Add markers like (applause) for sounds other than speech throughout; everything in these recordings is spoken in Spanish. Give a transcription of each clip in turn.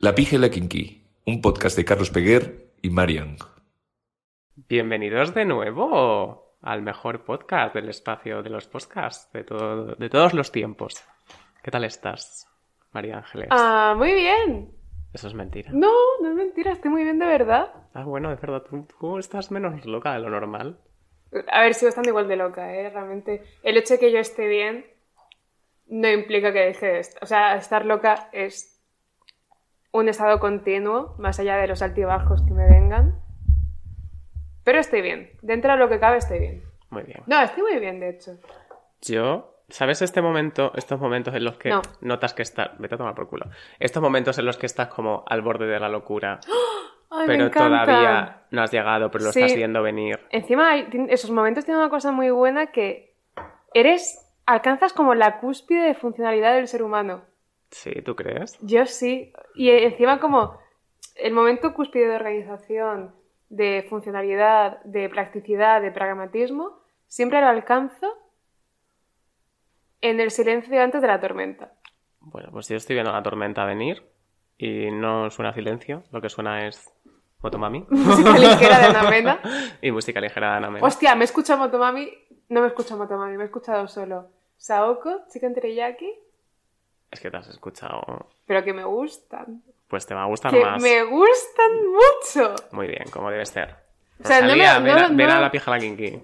La Pija y la Kinky, un podcast de Carlos Peguer y Marian. Bienvenidos de nuevo al mejor podcast del espacio de los podcasts de, todo, de todos los tiempos. ¿Qué tal estás, María Ángeles? Ah, muy bien. Eso es mentira. No, no es mentira, estoy muy bien de verdad. Ah, bueno, de verdad, tú, tú estás menos loca de lo normal. A ver, sigo estando igual de loca, ¿eh? Realmente, el hecho de que yo esté bien no implica que deje de estar. O sea, estar loca es un estado continuo, más allá de los altibajos que me vengan. Pero estoy bien. Dentro de lo que cabe, estoy bien. Muy bien. No, estoy muy bien, de hecho. Yo, ¿sabes este momento, estos momentos en los que No. notas que estás... Vete a tomar por culo. Estos momentos en los que estás como al borde de la locura, (gasps) Ay, pero todavía no has llegado, pero lo Sí. estás viendo venir. Encima, esos momentos tienen una cosa muy buena que eres. alcanzas como la cúspide de funcionalidad del ser humano. Sí, ¿tú crees? Yo sí. Y encima como el momento cúspide de organización, de funcionalidad, de practicidad, de pragmatismo, siempre lo alcanzo en el silencio antes de la tormenta. Bueno, pues yo estoy viendo la tormenta venir y no suena silencio, lo que suena es Motomami (laughs) Música ligera de Ana Mena. (laughs) y música ligera de Ana Mena. Hostia, me escucha Motomami. No me escucha Motomami, me he escuchado solo. Saoko, Chicken Teriyaki, Es que te has escuchado, pero que me gustan. pues te va a gustar Que más. me gustan mucho. Muy bien, como debe ser. O sea, no me- Rosalía, ven, a, no- ven a no- la pija la kinky.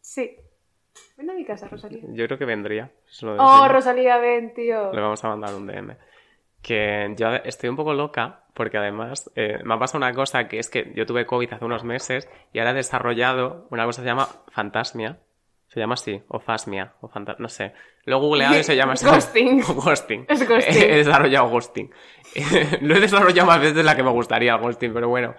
Sí. Ven a mi casa, Rosalía. Yo creo que vendría. Oh. Rosalía, ven, tío. Le vamos a mandar un DM. Que yo estoy un poco loca porque además eh, me ha pasado una cosa que es que yo tuve COVID hace unos meses y ahora he desarrollado una cosa que se llama fantasmia. Se llama así, o fasmia, o fanta no sé. Lo he googleado y se llama así. Ghosting. (laughs) ghosting. Es ghosting. He desarrollado ghosting. (laughs) Lo he desarrollado más veces de la que me gustaría el ghosting, pero bueno.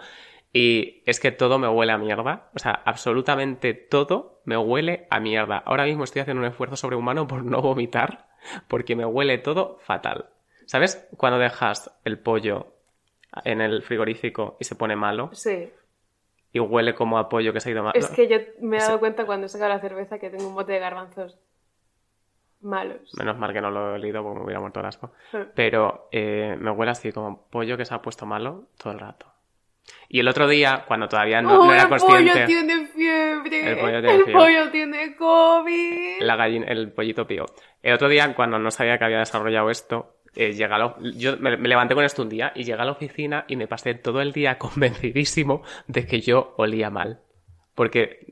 Y es que todo me huele a mierda. O sea, absolutamente todo me huele a mierda. Ahora mismo estoy haciendo un esfuerzo sobrehumano por no vomitar, porque me huele todo fatal. ¿Sabes cuando dejas el pollo en el frigorífico y se pone malo Sí. Y huele como a pollo que se ha ido malo? Es que yo me he dado cuenta cuando he sacado la cerveza que tengo un bote de garbanzos malos. Menos mal que no lo he olido porque me hubiera muerto el asco. Pero eh, me huele así como pollo que se ha puesto malo todo el rato. Y el otro día, cuando todavía no, ¡Oh, no era el consciente, pollo tiene fiebre! El pollo tiene El fiebre. pollo tiene COVID! la gallina, el pollito pío. El otro día, cuando no sabía que había desarrollado esto, eh, llegué a la- yo me, me levanté con esto un día y llegué a la oficina y me pasé todo el día (laughs) convencidísimo de que yo olía mal. Porque,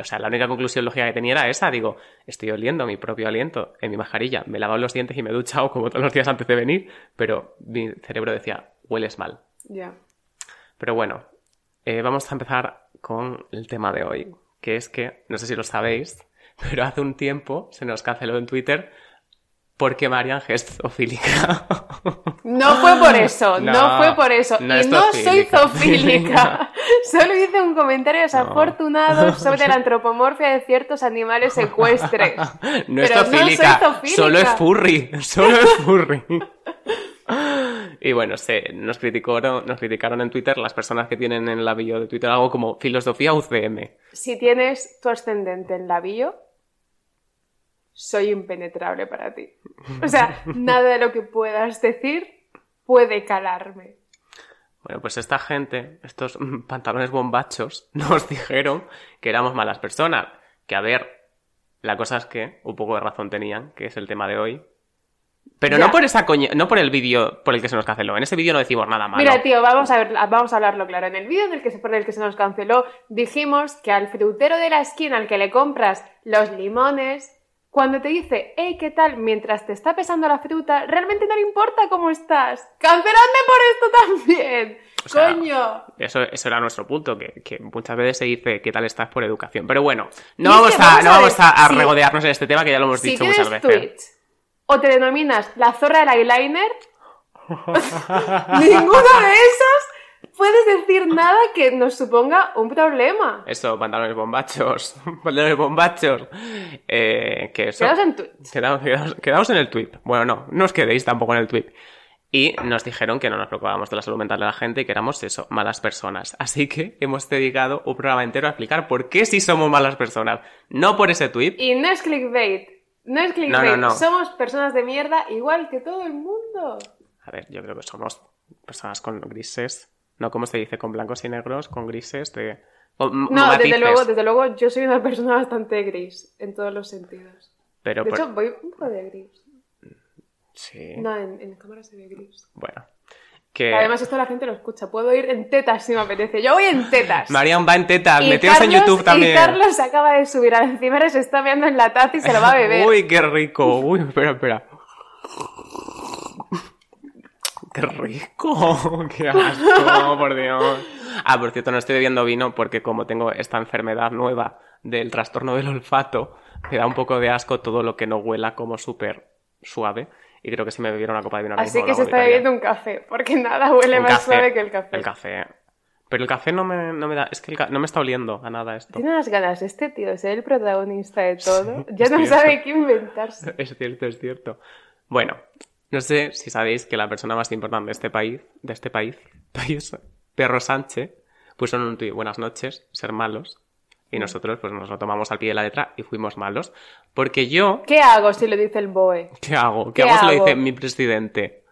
o sea, la única conclusión lógica que tenía era esa. Digo, estoy oliendo mi propio aliento en mi mascarilla. Me he lavado los dientes y me he duchado como todos los días antes de venir. Pero mi cerebro decía, hueles mal. Ya. Pero bueno, eh, vamos a empezar con el tema de hoy, que es que, no sé si lo sabéis, (laughs) pero hace un tiempo se nos canceló en Twitter porque Marian es zoofílica. (laughs) No fue por eso, no, No, fue por eso. no y es no soy zoofílica. (laughs) Solo hice un comentario desafortunado sobre la antropomorfia de ciertos animales ecuestres. (laughs) no es zoofílica, zoofílica. solo es furry, solo es furry. Y bueno, se, nos, criticaron, nos criticaron en Twitter las personas que tienen en la bio de Twitter algo como filosofía UCM. Si tienes tu ascendente en la bio, soy impenetrable para ti. O sea, nada de lo que puedas decir puede calarme. Bueno, pues esta gente, estos (laughs) pantalones bombachos, (laughs) nos dijeron que éramos malas personas. Que a ver, la cosa es que un poco de razón tenían, que es el tema de hoy. Pero Ya. no por esa coña, no por el vídeo por el que se nos canceló. En ese vídeo no decimos nada malo. Mira, tío, vamos a ver, vamos a hablarlo claro. En el vídeo en el que se, por el que se nos canceló, dijimos que al frutero de la esquina al que le compras los limones, cuando te dice, hey, ¿qué tal? Mientras te está pesando la fruta, realmente no le importa cómo estás. ¡Canceladme por esto también! O sea, ¡Coño! Eso, eso era nuestro punto, que, que muchas veces se dice qué tal estás por educación. Pero bueno, no vamos, a, vamos no a vamos ver, a, a si- regodearnos en este tema, que ya lo hemos Si dicho muchas veces. Twitch o te denominas la zorra del eyeliner, (laughs) ninguno de esos puedes decir nada que nos suponga un problema. Eso, pantalones bombachos. (laughs) pantalones bombachos. Eh, que eso. Quedaos en Twitch. Quedaos, quedaos- quedaos en el tweet. Bueno, no, no os quedéis tampoco en el tweet. Y nos dijeron que no nos preocupábamos de la salud mental de la gente y que éramos eso, malas personas. Así que hemos dedicado un programa entero a explicar por qué sí somos malas personas. No por ese tweet. Y no es clickbait. No es clickbait. No, no, no. Somos personas de mierda igual que todo el mundo. A ver, yo creo que somos personas con grises, no como se dice, con blancos y negros, con grises de... o No, desde luego, desde luego, yo soy una persona bastante gris en todos los sentidos. Pero De por- hecho, voy un poco de gris. sí, No, en, en cámara se ve gris. bueno. Que Además, esto la gente lo escucha. Puedo ir en tetas si me apetece. Yo voy en tetas. Marian va en tetas, Y metidos en YouTube también. Y Carlos acaba de subir al encima se está viendo en la taza y se lo va a (laughs) beber. Uy, qué rico. Uy, espera, espera. Qué rico. (laughs) Qué asco, por Dios. Ah, por cierto, no estoy bebiendo vino porque como tengo esta enfermedad nueva del trastorno del olfato, me da un poco de asco todo lo que no huela como súper suave. Y creo que si me bebiera una copa de vino ahora Así mismo que se está bebiendo un café, porque nada huele Un más café. suave que el café. El café. Pero el café no me, no me da... Es que el no me está oliendo a nada esto. Tiene unas ganas este tío de ser el protagonista de (laughs) todo. Sí, ya es no cierto. sabe qué inventarse. (laughs) Es cierto, es cierto. Bueno, no sé si sabéis que la persona más importante de este país, de este país, (laughs) país Perro Sánchez, puso en un tuit buenas noches, ser malos. Y nosotros pues nos lo tomamos al pie de la letra y fuimos malos. Porque yo, ¿Qué hago si lo dice el BOE? ¿qué hago? ¿Qué, ¿Qué hago si lo dice mi presidente?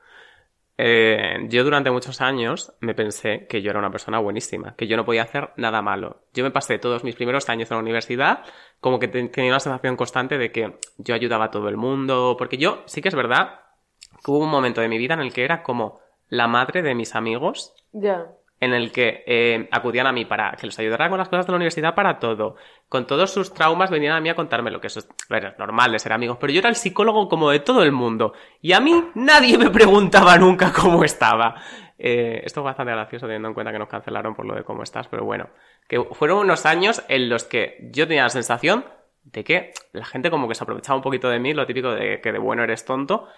Eh, yo durante muchos años me pensé que yo era una persona buenísima, que yo no podía hacer nada malo. Yo me pasé todos mis primeros años en la universidad como que te- tenía una sensación constante de que yo ayudaba a todo el mundo, porque yo sí que es verdad hubo un momento de mi vida en el que era como la madre de mis amigos, Ya. en el que eh, acudían a mí para que les ayudara con las cosas de la universidad para todo. Con todos sus traumas venían a mí a contarme lo que eso es normal de ser amigos, pero yo era el psicólogo como de todo el mundo. Y a mí nadie me preguntaba nunca cómo estaba. Eh, esto es bastante gracioso teniendo en cuenta que nos cancelaron por lo de cómo estás, pero bueno, que fueron unos años en los que yo tenía la sensación de que la gente como que se aprovechaba un poquito de mí, lo típico de que de bueno eres tonto,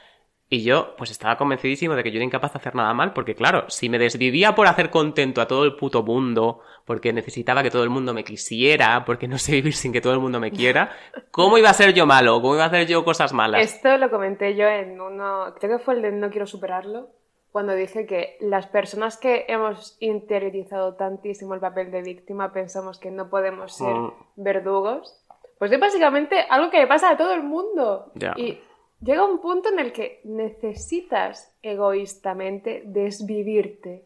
y yo, pues estaba convencidísimo de que yo era incapaz de hacer nada mal, porque claro, si me desvivía por hacer contento a todo el puto mundo, porque necesitaba que todo el mundo me quisiera, porque no sé vivir sin que todo el mundo me quiera, ¿cómo iba a ser yo malo? ¿Cómo iba a hacer yo cosas malas? Esto lo comenté yo en uno, creo que fue el de No quiero superarlo, cuando dije que las personas que hemos interiorizado tantísimo el papel de víctima pensamos que no podemos ser Mm. verdugos. Pues es básicamente algo que le pasa a todo el mundo. Ya. Y llega un punto en el que necesitas egoístamente desvivirte.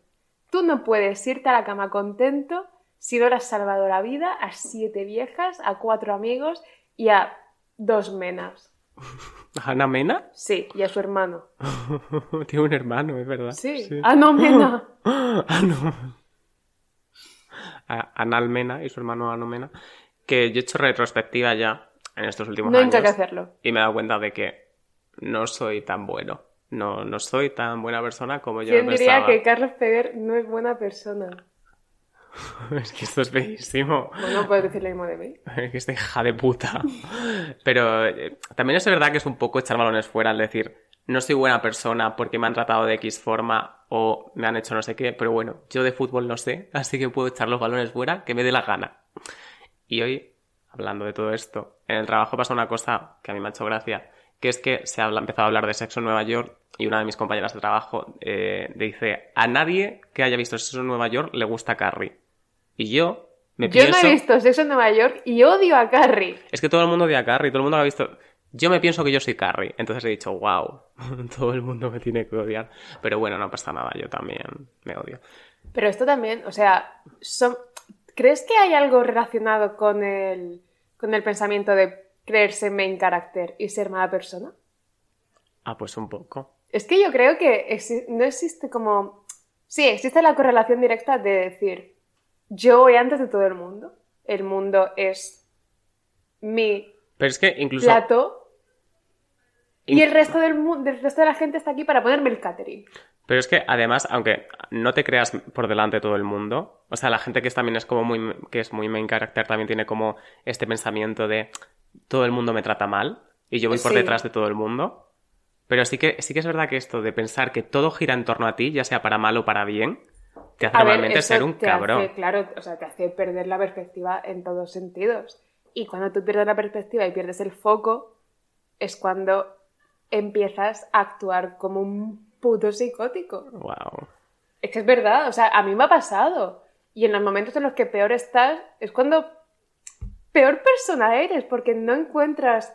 Tú no puedes irte a la cama contento si no le has salvado la vida a siete viejas, a cuatro amigos y a dos menas. (laughs) ¿Ana Mena? Sí, y a su hermano. (laughs) Tiene un hermano, es verdad. Sí. Ah, no, mena. (laughs) Ah, no. A- Anal Mena y su hermano Ano Mena. Que yo he hecho retrospectiva ya en estos últimos No hay años. nunca que hacerlo. Y me he dado cuenta de que no soy tan bueno. No, no soy tan buena persona como yo ¿Quién diría que Carlos Peguer no es buena persona? (laughs) Es que esto es bellísimo. Bueno, puedes decir lo mismo de mí. (laughs) Es que esta hija de puta. Pero eh, también es verdad que es un poco echar balones fuera al decir, no soy buena persona porque me han tratado de X forma o me han hecho no sé qué, pero bueno, yo de fútbol no sé, (laughs) así que puedo echar los balones fuera que me dé la gana. Y hoy, hablando de todo esto, en el trabajo pasa una cosa que a mí me ha hecho gracia, que es que se ha empezado a hablar de sexo en Nueva York y una de mis compañeras de trabajo eh, dice, a nadie que haya visto sexo en Nueva York le gusta Carrie. Y yo me Yo pienso... no he visto Sexo en Nueva York y odio a Carrie. Es que todo el mundo odia a Carrie, todo el mundo lo ha visto. Yo me pienso que yo soy Carrie, entonces he dicho, wow, (laughs) todo el mundo me tiene que odiar. Pero bueno, no pasa nada, yo también me odio. Pero esto también, o sea, son- ¿crees que hay algo relacionado con el, con el pensamiento de creerse main character y ser mala persona? Ah, pues un poco. Es que yo creo que exi- no existe como... Sí, existe la correlación directa de decir, yo voy antes de todo el mundo, el mundo es mi Pero es que incluso... plato y el resto, del, mu- del resto de la gente está aquí para ponerme el catering. Pero es que además, aunque no te creas por delante todo el mundo, o sea, la gente que es, también es como muy, que es muy main character también tiene como este pensamiento de todo el mundo me trata mal y yo voy por detrás de todo el mundo. Pero sí que, sí que es verdad que esto de pensar que todo gira en torno a ti, ya sea para mal o para bien, te hace A normalmente ser un te cabrón. hace, claro, o sea, te hace perder la perspectiva en todos sentidos. Y cuando tú pierdes la perspectiva y pierdes el foco, es cuando empiezas a actuar como un puto psicótico. Wow. Es que es verdad, o sea, a mí me ha pasado. Y en los momentos en los que peor estás, es cuando peor persona eres, porque no encuentras,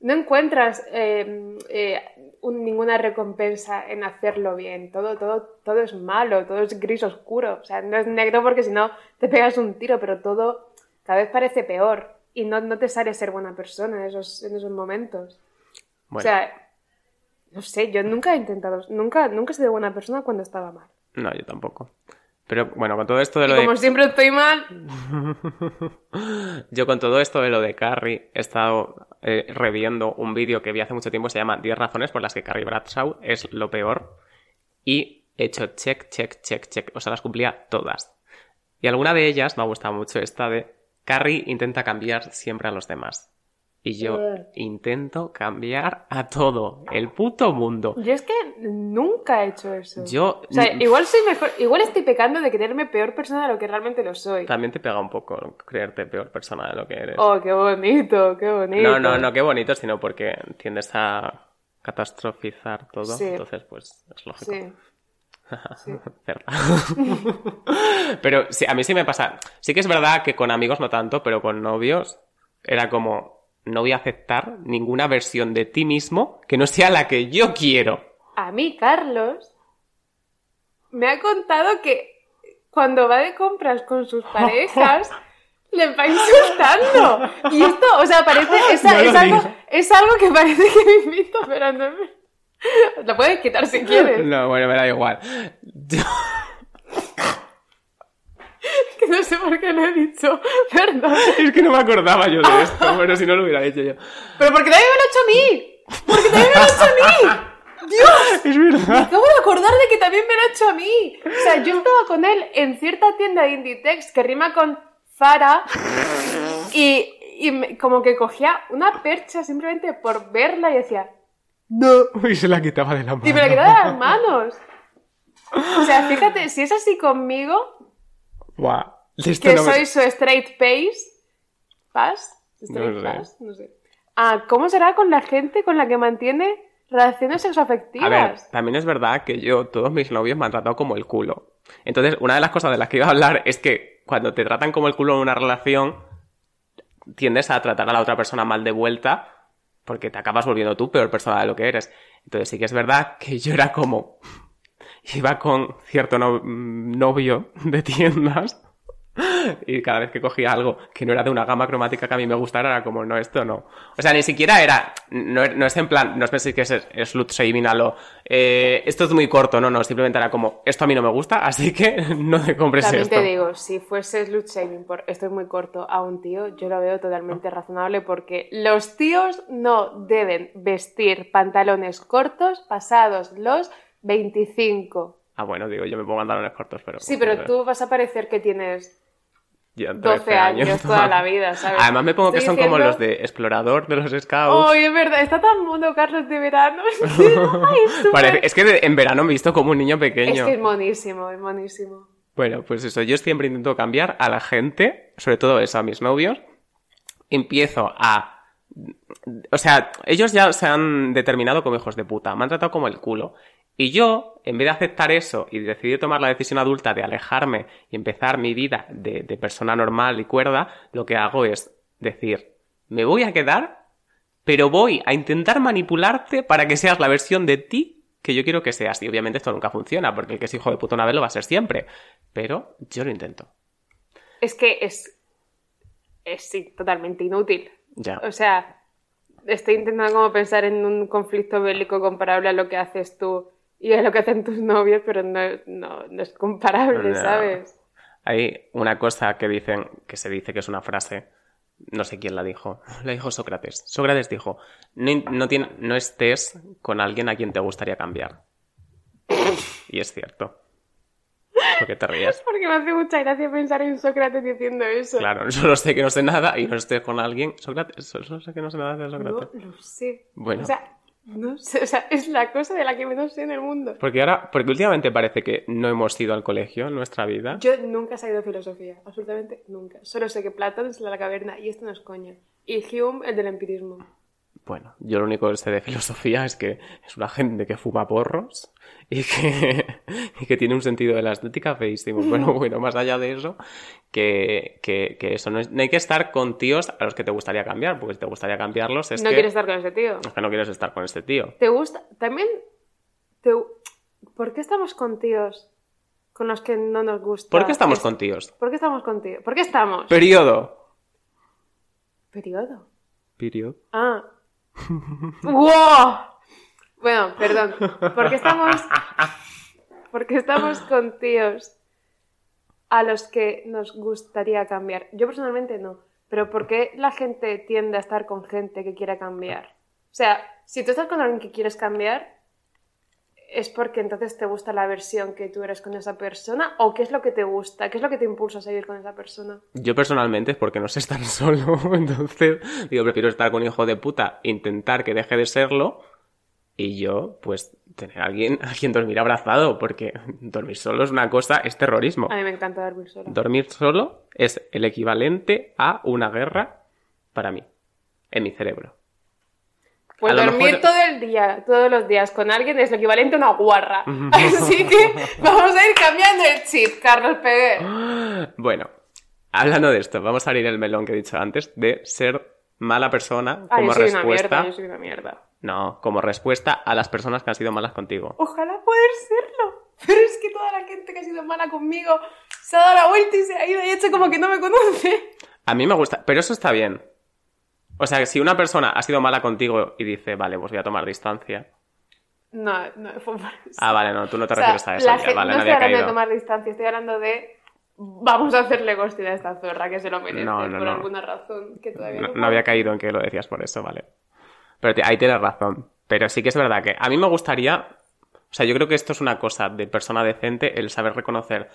no encuentras eh, eh, un- ninguna recompensa en hacerlo bien. Todo, todo, todo es malo, todo es gris oscuro. O sea, no es negro porque si no te pegas un tiro, pero todo cada vez parece peor. Y no, no te sale ser buena persona en esos, en esos momentos. Bueno, O sea, no sé, yo nunca he intentado, nunca, nunca he sido buena persona cuando estaba mal. no, yo tampoco. Pero bueno, con todo esto de Y lo como de... siempre estoy mal, (laughs) Yo con todo esto de lo de Carrie he estado eh, reviendo un vídeo que vi hace mucho tiempo, se llama 10 razones por las que Carrie Bradshaw es lo peor. Y he hecho check, check, check, check. O sea, las cumplía todas. Y alguna de ellas me ha gustado mucho esta de Carrie intenta cambiar siempre a los demás. Y yo Eh. intento cambiar a todo, el puto mundo. yo es que nunca he hecho eso. Yo O sea, igual soy mejor, igual estoy pecando de creerme peor persona de lo que realmente lo soy. también te pega un poco creerte peor persona de lo que eres. Oh, qué bonito, qué bonito. No, no, no, qué bonito, sino porque tiendes a catastrofizar todo. Sí. Entonces, pues es lógico. Sí. sí. (laughs) (laughs) Pero sí, a mí sí me pasa. Sí que es verdad que con amigos no tanto, pero con novios era como no voy a aceptar ninguna versión de ti mismo que no sea la que yo quiero. A mí, Carlos, me ha contado que cuando va de compras con sus (laughs) parejas, le va (laughs) insultando. Y esto, o sea, parece, es, No es algo, es algo que parece que me invito, pero no me... Lo puedes quitar si quieres. No, bueno, me da igual. (laughs) Yo- (laughs) no sé por qué lo he dicho. (laughs) Perdón. es que no me acordaba yo de esto. Bueno, si no lo hubiera hecho yo. Pero porque también me lo ha hecho a mí. Porque también me lo ha hecho a mí. (laughs) Dios. Es verdad. Acabo de acordar de que también me lo ha hecho a mí. O sea, yo estaba con él en cierta tienda de Inditex que rima con Zara y, y me- como que cogía una percha simplemente por verla y decía, no. Uy, se la quitaba de la mano. Y me la quitaba de las manos. O sea, fíjate, si es así conmigo, Guau. Que no me- soy su straight pace, ¿pas? Straight No pass, no sé. Ah, ¿cómo será con la gente con la que mantiene relaciones sexoafectivas? A ver, también es verdad que yo, todos mis novios me han tratado como el culo. Entonces, una de las cosas de las que iba a hablar es que cuando te tratan como el culo en una relación, tiendes a tratar a la otra persona mal de vuelta porque te acabas volviendo tú peor persona de lo que eres. Entonces, sí que es verdad que yo era como. (laughs) Iba con cierto no- novio de tiendas. (laughs) Y cada vez que cogía algo que no era de una gama cromática que a mí me gustara, era como, no, esto no. O sea, ni siquiera era, no, no es en plan, no os penséis que es, es slut shaming a lo, eh, esto es muy corto, no, no, simplemente era como, esto a mí no me gusta, (laughs) así que no te compres También esto. te digo, si fuese slut shaming por esto es muy corto a un tío, yo lo veo totalmente razonable porque los tíos no deben vestir pantalones cortos pasados los 25. Ah, bueno, digo, yo me pongo pantalones cortos, pero... Sí, pero tú vas a parecer que tienes Ya, 12 13 años toda la (laughs) vida, ¿sabes? Además me pongo que son como los de explorador de los scouts. ¡Ay, es verdad! Está tan mono Carlos de verano. (laughs) (laughs) Ay, es Parece- es que en verano me he visto como un niño Es pequeño. que es monísimo, es monísimo. Bueno, pues eso, yo siempre intento cambiar a la gente, sobre todo eso, a mis novios. Empiezo a... O sea, ellos ya se han determinado como hijos de puta, me han tratado como el culo. Y yo, en vez de aceptar eso y decidir tomar la decisión adulta de alejarme y empezar mi vida de, de persona normal y cuerda, lo que hago es decir, me voy a quedar, pero voy a intentar manipularte para que seas la versión de ti que yo quiero que seas. Y obviamente esto nunca funciona, porque el que es hijo de puta una vez lo va a ser siempre. Pero yo lo intento. Es que es. Es sí, totalmente inútil. Ya. O sea, estoy intentando como pensar en un conflicto bélico comparable a lo que haces tú y a lo que hacen tus novios, pero no, no, no es comparable, No. ¿sabes? Hay una cosa que dicen, que se dice que es una frase, no sé quién la dijo, la dijo Sócrates. Sócrates dijo, no, no, tiene- no estés con alguien a quien te gustaría cambiar. (laughs) Y es cierto. ¿Por qué te ríes? Porque me hace mucha gracia pensar en Sócrates diciendo eso. Claro, (laughs) solo sé que no sé nada y no estés con alguien. Sócrates, solo sé que no sé nada de No Sócrates. lo sé. Bueno. O sea, no sé, o sea, es la cosa de la que menos sé en el mundo. Porque ahora, porque últimamente parece que no hemos ido al colegio en nuestra vida. Yo nunca he sabido filosofía, absolutamente nunca. Solo sé que Platón es la caverna y esto no es coña. Y Hume el del empirismo. Bueno, yo lo único que sé de filosofía es que es una gente que fuma porros y que, (laughs) y que tiene un sentido de la estética feísimo. (laughs) Pero bueno, más allá de eso, que, que, que eso no, es, no hay que estar con tíos a los que te gustaría cambiar, porque si te gustaría cambiarlos es No que, quieres estar con ese tío. es que no quieres estar con este tío. ¿Te gusta? También. Te... ¿Por qué estamos con tíos con los que no nos gusta? ¿Por qué estamos Es- con tíos? ¿Por qué estamos con tíos? ¿Por qué estamos? Periodo. Periodo. Periodo. Ah. ¡Wow! Bueno, perdón. ¿Por qué estamos. ¿Por qué estamos con tíos a los que nos gustaría cambiar? Yo personalmente no. Pero ¿por qué la gente tiende a estar con gente que quiere cambiar? O sea, si tú estás con alguien que quieres cambiar, ¿es porque entonces te gusta la versión que tú eres con esa persona? ¿O qué es lo que te gusta? ¿Qué es lo que te impulsa a seguir con esa persona? Yo personalmente es porque no sé estar (laughs) solo, entonces digo, prefiero estar con un hijo de puta, intentar que deje de serlo y yo, pues, tener a alguien (laughs) a quien dormir abrazado, porque dormir solo es una cosa, es terrorismo. A mí me encanta dormir sola. Dormir solo es el equivalente a una guerra para mí, en mi cerebro. Pues A dormir mejor- todo el día, todos los días con alguien es lo equivalente a una guarra. (laughs) Así que vamos a ir cambiando el chip, Carlos Peguer. (gasps) Bueno, hablando de esto, vamos a abrir el melón que he dicho antes de ser mala persona Ah, como yo soy una respuesta. mierda, yo soy una mierda. No, como respuesta a las personas que han sido malas contigo. Ojalá poder serlo. (laughs) Pero es que toda la gente que ha sido mala conmigo se ha dado la vuelta y se ha ido y ha hecho como que no me conoce. A mí me gusta, pero eso está bien. O sea, si una persona ha sido mala contigo y dice, vale, pues voy a tomar distancia. No, no fue por eso. Ah, vale, no, tú no te O sea, refieres a eso. ya, vale, no estoy hablando de tomar distancia, estoy hablando de vamos a hacerle ghosting a esta zorra que se lo merece No, no, por no. alguna razón que todavía No, no, había caído en que lo decías por eso, vale. Pero te- ahí tienes razón. Pero sí que es verdad que a mí me gustaría. O sea, yo creo que esto es una cosa de persona decente, el saber reconocer.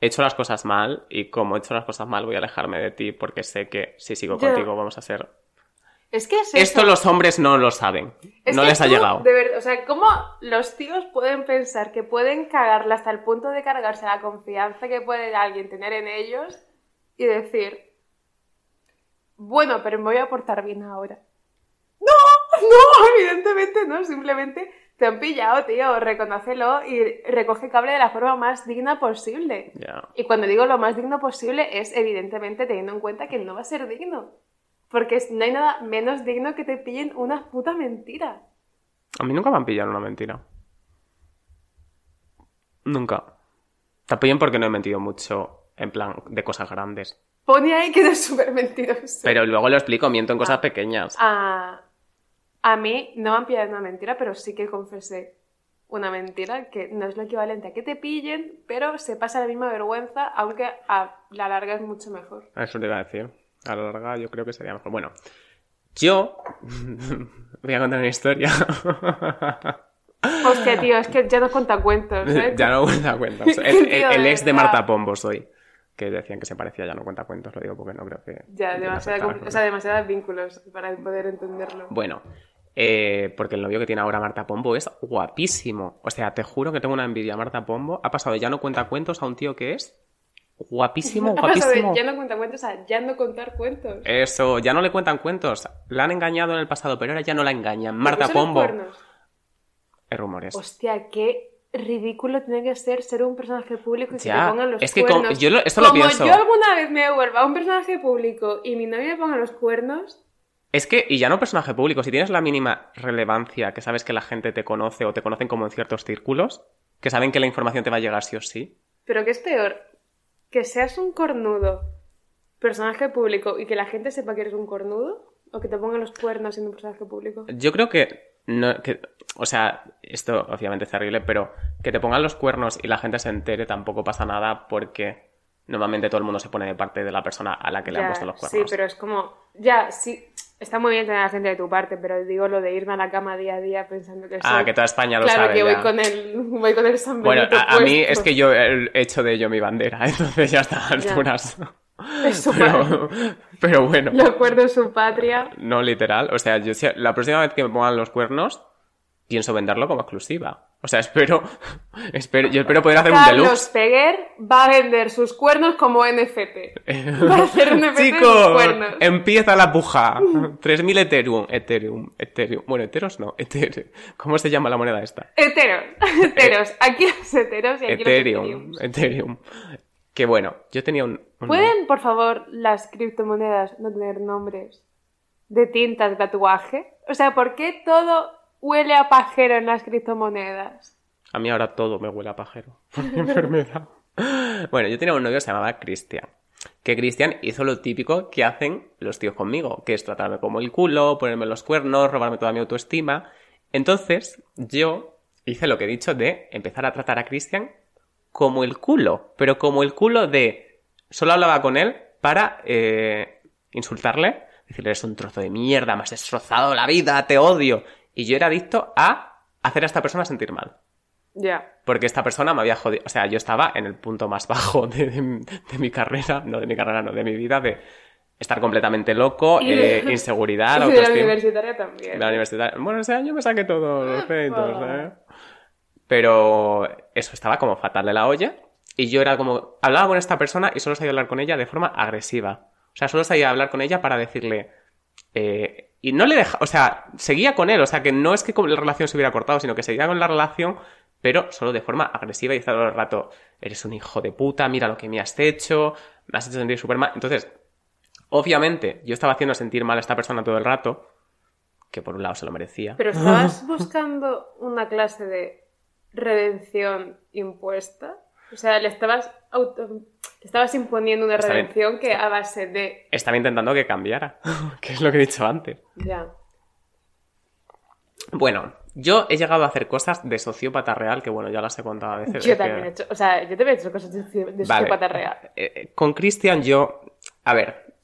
He hecho las cosas mal y como he hecho las cosas mal voy a alejarme de ti porque sé que si sigo contigo vamos a ser... Es que es Esto eso. los hombres no lo saben. Es no que les ha tú, llegado. De verdad, o sea, ¿cómo los tíos pueden pensar que pueden cagarla hasta el punto de cargarse la confianza que puede alguien tener en ellos y decir, bueno, pero me voy a portar bien ahora? No, (laughs) no, evidentemente no, simplemente te han pillado, tío, reconócelo y recoge cable de la forma más digna posible. Y cuando digo lo más digno posible es evidentemente teniendo en cuenta que no va a ser digno. Porque no hay nada menos digno que te pillen una puta mentira. A mí nunca me han pillado una mentira. Nunca. Te pillan porque no he mentido mucho en plan de cosas grandes. Pone ahí que eres súper mentiroso. Pero luego lo explico, miento en cosas Ah. pequeñas. A, a mí no me han pillado una mentira, pero sí que confesé una mentira que no es lo equivalente a que te pillen, pero se pasa la misma vergüenza, aunque a la larga es mucho mejor. Eso te iba a decir. A la larga yo creo que sería mejor. Bueno, yo (laughs) voy a contar una historia. Hostia, tío, es que ya no cuenta cuentos, ¿eh? (laughs) ya no cuenta cuentos. (laughs) El, ex de. Marta Pombo soy. Que decían que se parecía, ya no cuenta cuentos, lo digo porque no creo que... Ya, demasiada, o sea, demasiados vínculos para poder entenderlo. Bueno, eh, porque el novio que tiene ahora Marta Pombo es guapísimo. O sea, te juro que tengo una envidia Marta Pombo. Ha pasado de ya no cuenta cuentos a un tío que es guapísimo, (laughs) guapísimo. ya no cuenta cuentos a ya no contar cuentos. Eso, ya no le cuentan cuentos. La han engañado en el pasado, pero ahora ya no la engañan. ¿Por Marta Pombo. cuernos? Hay rumores. Hostia, qué ridículo tiene que ser ser un personaje público y que te pongan los es que cuernos. yo lo- esto lo Como pienso. yo alguna vez me vuelva un personaje público y mi novia me ponga los cuernos, Es que, y ya no personaje público, si tienes la mínima relevancia, que sabes que la gente te conoce o te conocen como en ciertos círculos, que saben que la información te va a llegar sí o sí. pero ¿qué es peor? Que seas un cornudo, personaje público y que la gente sepa que eres un cornudo o que te pongan los cuernos siendo un personaje público. Yo creo que, no, que, o sea, esto obviamente es terrible, pero que te pongan los cuernos y la gente se entere tampoco pasa nada porque normalmente todo el mundo se pone de parte de la persona a la que le han puesto los sí, cuernos. pero es como, ya, sí, está muy bien tener a la gente de tu parte, pero digo lo de irme a la cama día a día pensando que Ah, soy- que toda España lo claro sabe que voy con el voy con el San Bueno, a, a mí es que yo he hecho de ello mi bandera, (laughs) entonces ya está a alturas. Es su Pero, (laughs) pero bueno, Lo acuerdo su patria. no literal. O sea, yo la próxima vez que me pongan los cuernos, pienso venderlo como exclusiva. O sea, espero, (laughs) espero, yo espero poder hacer un Carlos deluxe. Peguer va a vender sus cuernos como NFT. Va a hacer un NFT de sus Chicos, cuernos. empieza la puja. 3000 Ethereum, Ethereum, Ethereum. Bueno, Ethereum no, Ethereum. ¿Cómo se llama la moneda esta? Heteros, (laughs) heteros. Aquí los heteros y aquí Ethereum, los Ethereum. Que bueno, yo tenía un... un- ¿Pueden, por favor, las criptomonedas no tener nombres de tintas de tatuaje? O sea, ¿por qué todo huele a pajero en las criptomonedas? A mí ahora todo me huele a pajero. (laughs) Por mi enfermedad. Bueno, yo tenía un novio que se llamaba Cristian. Que Cristian hizo lo típico que hacen los tíos conmigo, que es tratarme como el culo, ponerme los cuernos, robarme toda mi autoestima. Entonces, yo hice lo que he dicho de empezar a tratar a Cristian como el culo, pero como el culo de solo hablaba con él para eh, insultarle, decirle eres un trozo de mierda, me has destrozado la vida, te odio. Y yo era adicto a hacer a esta persona sentir mal. Ya. Porque esta persona me había jodido. O sea, yo estaba en el punto más (laughs) bajo de, de- de mi carrera, no de mi carrera, no, de mi vida, de estar completamente loco, eh, inseguridad, (laughs) Y de la universitaria también. De la universidad. Bueno, ese año me saqué todos los créditos, Ah. ¿eh? Pero eso estaba como fatal de la olla. Y yo era como. Hablaba con esta persona y solo sabía hablar con ella de forma agresiva. O sea, solo sabía hablar con ella para decirle. eh, y no le deja. O sea, seguía con él. O sea, que no es que la relación se hubiera cortado, sino que seguía con la relación, pero solo de forma agresiva y todo el rato. Eres un hijo de puta, mira lo que me has hecho, me has hecho sentir súper mal. Entonces, obviamente, yo estaba haciendo sentir mal a esta persona todo el rato. Que por un lado se lo merecía. Pero estabas buscando una clase de redención impuesta. O sea, le estabas, auto- le estabas imponiendo una redención que a base de... Estaba intentando que cambiara, (laughs) que es lo que he dicho antes. Ya. Bueno, yo he llegado a hacer cosas de sociópata real, que bueno, ya las he contado a veces. Yo que- también he hecho... O sea, yo también he hecho cosas de, Vale. psicópata real. Eh, eh, con Cristian yo... A ver,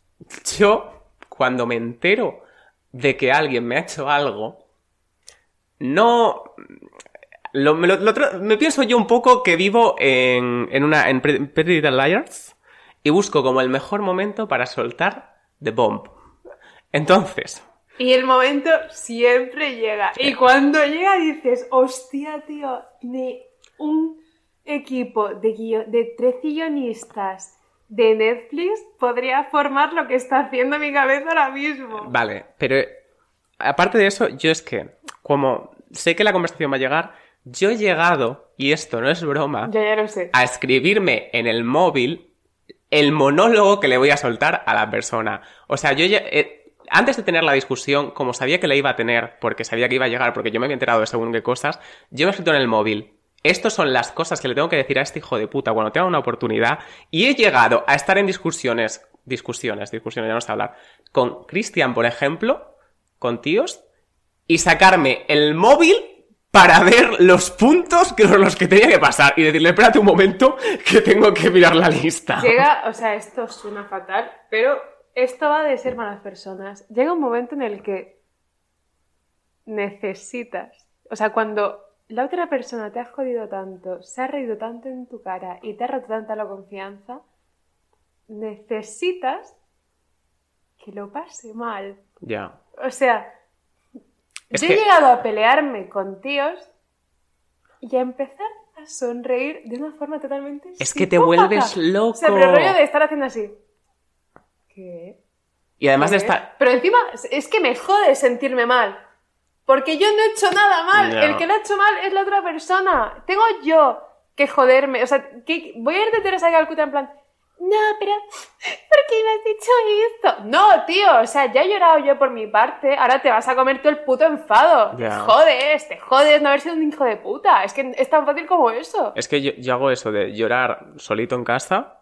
yo cuando me entero de que alguien me ha hecho algo, no... Lo- me, lo- lo me pienso yo un poco que vivo en, en una en Pre- Pretty Little Liars y busco como el mejor momento para soltar The Bomb. Entonces, Y el momento siempre llega. Y cuando llega dices, hostia, tío, ni un equipo de, de tres guionistas de Netflix podría formar lo que está haciendo mi cabeza ahora mismo. Vale, pero aparte de eso, yo es que, como sé que la conversación va a llegar, yo he llegado, y esto no es broma, Ya, ya lo sé. a escribirme en el móvil el monólogo que le voy a soltar a la persona. O sea, yo ya, eh, antes de tener la discusión, como sabía que la iba a tener, porque sabía que iba a llegar, porque yo me había enterado de según qué cosas, yo me he escrito en el móvil. Estas son las cosas que le tengo que decir a este hijo de puta cuando tenga una oportunidad. Y he llegado a estar en discusiones, discusiones, discusiones, ya no sé hablar, con Cristian, por ejemplo, con tíos, y sacarme el móvil para ver los puntos que los que tenía que pasar y decirle, espérate un momento que tengo que mirar la lista. Llega, o sea, esto suena fatal, pero esto va de ser malas personas. Llega un momento en el que necesitas, o sea, cuando la otra persona te ha jodido tanto, se ha reído tanto en tu cara y te ha roto tanta la confianza, necesitas que lo pase mal. Ya. O sea, Es yo que- he llegado a pelearme con tíos y a empezar a sonreír de una forma totalmente Es que te vuelves loco. O sea, pero el rollo de estar haciendo así. ¿Qué? Y además de estar... Pero encima, es que me jode sentirme mal. Porque yo no he hecho nada mal. El que lo ha hecho mal es la otra persona. Tengo yo que joderme. O sea, que voy a ir de Teresa de Calcuta en plan. No, pero ¿por qué me has dicho esto? No, tío, o sea, ya he llorado yo por mi parte, ahora te vas a comer todo el puto enfado. Te jodes, te jodes no haber sido un hijo de puta. Es que es tan fácil como eso. Es que yo, yo hago eso de llorar solito en casa,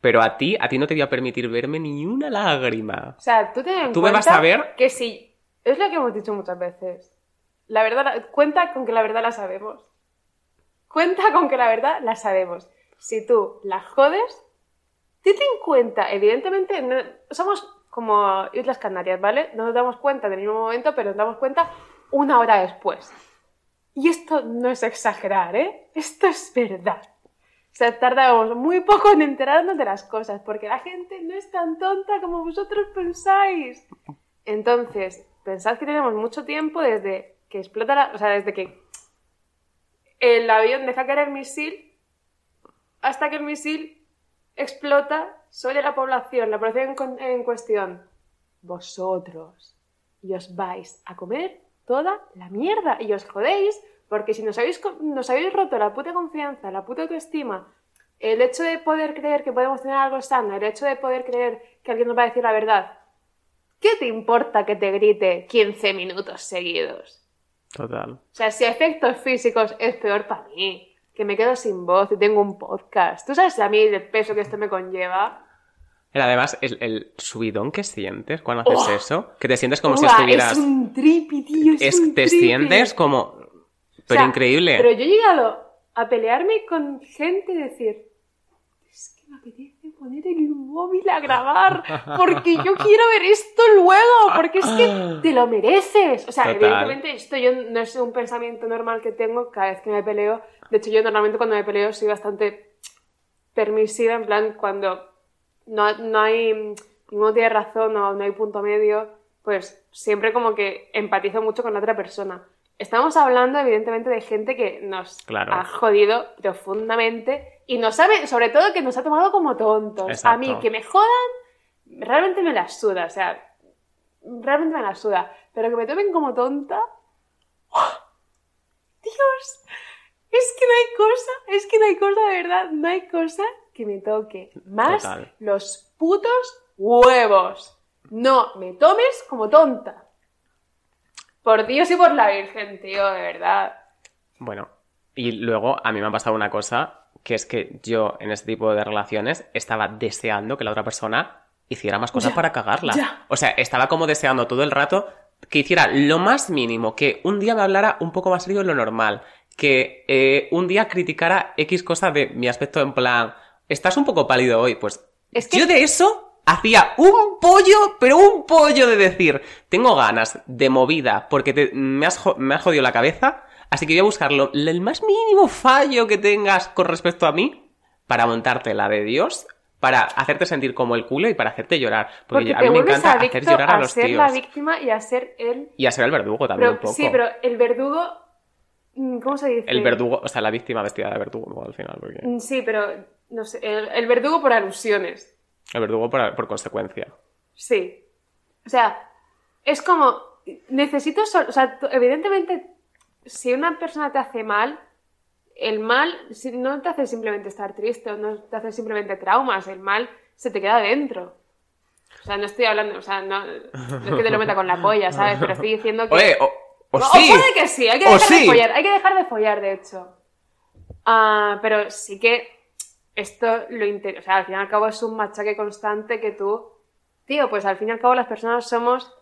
pero a ti, a ti no te voy a permitir verme ni una lágrima. O sea, tú Tú me vas a ver- que si... Es lo que hemos dicho muchas veces. La verdad, cuenta con que la verdad la sabemos. Cuenta con que la verdad la sabemos. Si tú la jodes, ten en cuenta, evidentemente, somos como Islas Canarias, ¿vale? No nos damos cuenta en el mismo momento, pero nos damos cuenta una hora después. Y esto no es exagerar, ¿eh? Esto es verdad. O sea, tardamos muy poco en enterarnos de las cosas, porque la gente no es tan tonta como vosotros pensáis. Entonces, pensad que tenemos mucho tiempo desde que explota la... O sea, desde que el avión deja caer el misil hasta que el misil explota sobre la población, la población en, cuestión. Vosotros. Y os vais a comer toda la mierda. Y os jodéis porque si nos habéis, nos habéis roto la puta confianza, la puta autoestima, el hecho de poder creer que podemos tener algo sano, el hecho de poder creer que alguien nos va a decir la verdad, ¿qué te importa que te grite 15 minutos seguidos? Total. O sea, si efectos físicos es peor para mí, que me quedo sin voz y tengo un podcast. ¿Tú sabes a mí el peso que esto me conlleva? Además, el, el subidón que sientes cuando haces Oh. eso, que te sientes como si estuvieras... Es un tripi, tío, es, es- un te tripi. sientes como... O Pero sea, increíble. Pero yo he llegado a pelearme con gente y decir, es que me apetece poner el móvil a grabar porque yo quiero ver esto luego, porque es que te lo mereces. O sea, Total. evidentemente esto yo no es un pensamiento normal que tengo cada vez que me peleo. De hecho, yo normalmente cuando me peleo soy bastante permisiva, en plan, cuando no, no hay, ninguno tiene razón o no hay punto medio, pues siempre como que empatizo mucho con la otra persona. Estamos hablando, evidentemente, de gente que nos Claro. ha jodido profundamente y no sabe, sobre todo, que nos ha tomado como tontos. Exacto. A mí, que me jodan, realmente me la suda, o sea, realmente me la suda. Pero que me tomen como tonta. ¡oh! Dios, es que no hay cosa, es que no hay cosa, de verdad, no hay cosa que me toque más Total. los putos huevos. No me tomes como tonta. Por Dios y por la Virgen, tío, de verdad. Bueno, y luego a mí me ha pasado una cosa, que es que yo en este tipo de relaciones estaba deseando que la otra persona hiciera más cosas Ya, para cagarla. ya. O sea, estaba como deseando todo el rato que hiciera lo más mínimo, que un día me hablara un poco más serio de lo normal, que eh, un día criticara X cosa de mi aspecto en plan, estás un poco pálido hoy, pues Es que- yo de eso hacía un pollo, pero un pollo de decir, tengo ganas de movida porque te- me, has, me has jodido la cabeza, así que voy a buscar lo- el más mínimo fallo que tengas con respecto a mí para montarte la de Dios, para hacerte sentir como el culo y para hacerte llorar. Porque, Porque a mí me encanta hacer llorar a a los ser tíos. la víctima y a ser el... Y a ser el verdugo también un poco. sí, pero el verdugo... mm, ¿Cómo se dice? El verdugo, o sea, la víctima vestida de verdugo al final, porque Mm, Sí, pero no sé, el, el verdugo por alusiones. El verdugo por, por consecuencia. Sí. O sea, es como, necesito, o sea, evidentemente, si una persona te hace mal, el mal no te hace simplemente estar triste o no te hace simplemente traumas, el mal se te queda dentro. O sea, no estoy hablando, o sea, no, no es que te lo meta con la polla, ¿sabes? Pero estoy diciendo que... Oye, o, o O sí. puede que sí, hay que dejar de sí. follar, hay que dejar de follar, de hecho. Ah, pero sí que esto lo inter... O sea, al fin y al cabo es un machaque constante que tú... Tío, pues al fin y al cabo las personas somos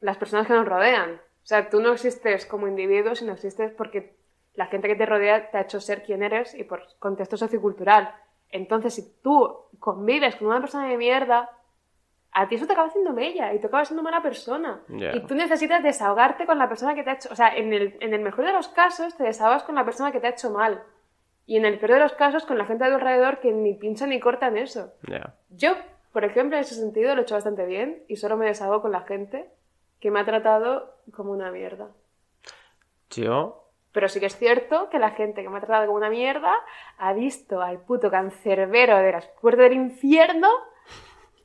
las personas que nos rodean. O sea, tú no existes como individuo, sino existes porque la gente que te rodea te ha hecho ser quien eres y por contexto sociocultural. Entonces, si tú convives con una persona de mierda, a ti eso te acaba haciendo mella y te acaba siendo mala persona. Y tú necesitas desahogarte con la persona que te ha hecho. O sea, en el, en el mejor de los casos, te desahogas con la persona que te ha hecho mal. Y en el peor de los casos, con la gente tu alrededor que ni pincha ni corta en eso. Ya. Yo, por ejemplo, en ese sentido lo he hecho bastante bien y solo me desahogo con la gente que me ha tratado como una mierda. Yo Pero sí que es cierto que la gente que me ha tratado como una mierda ha visto al puto cancerbero de las puertas del infierno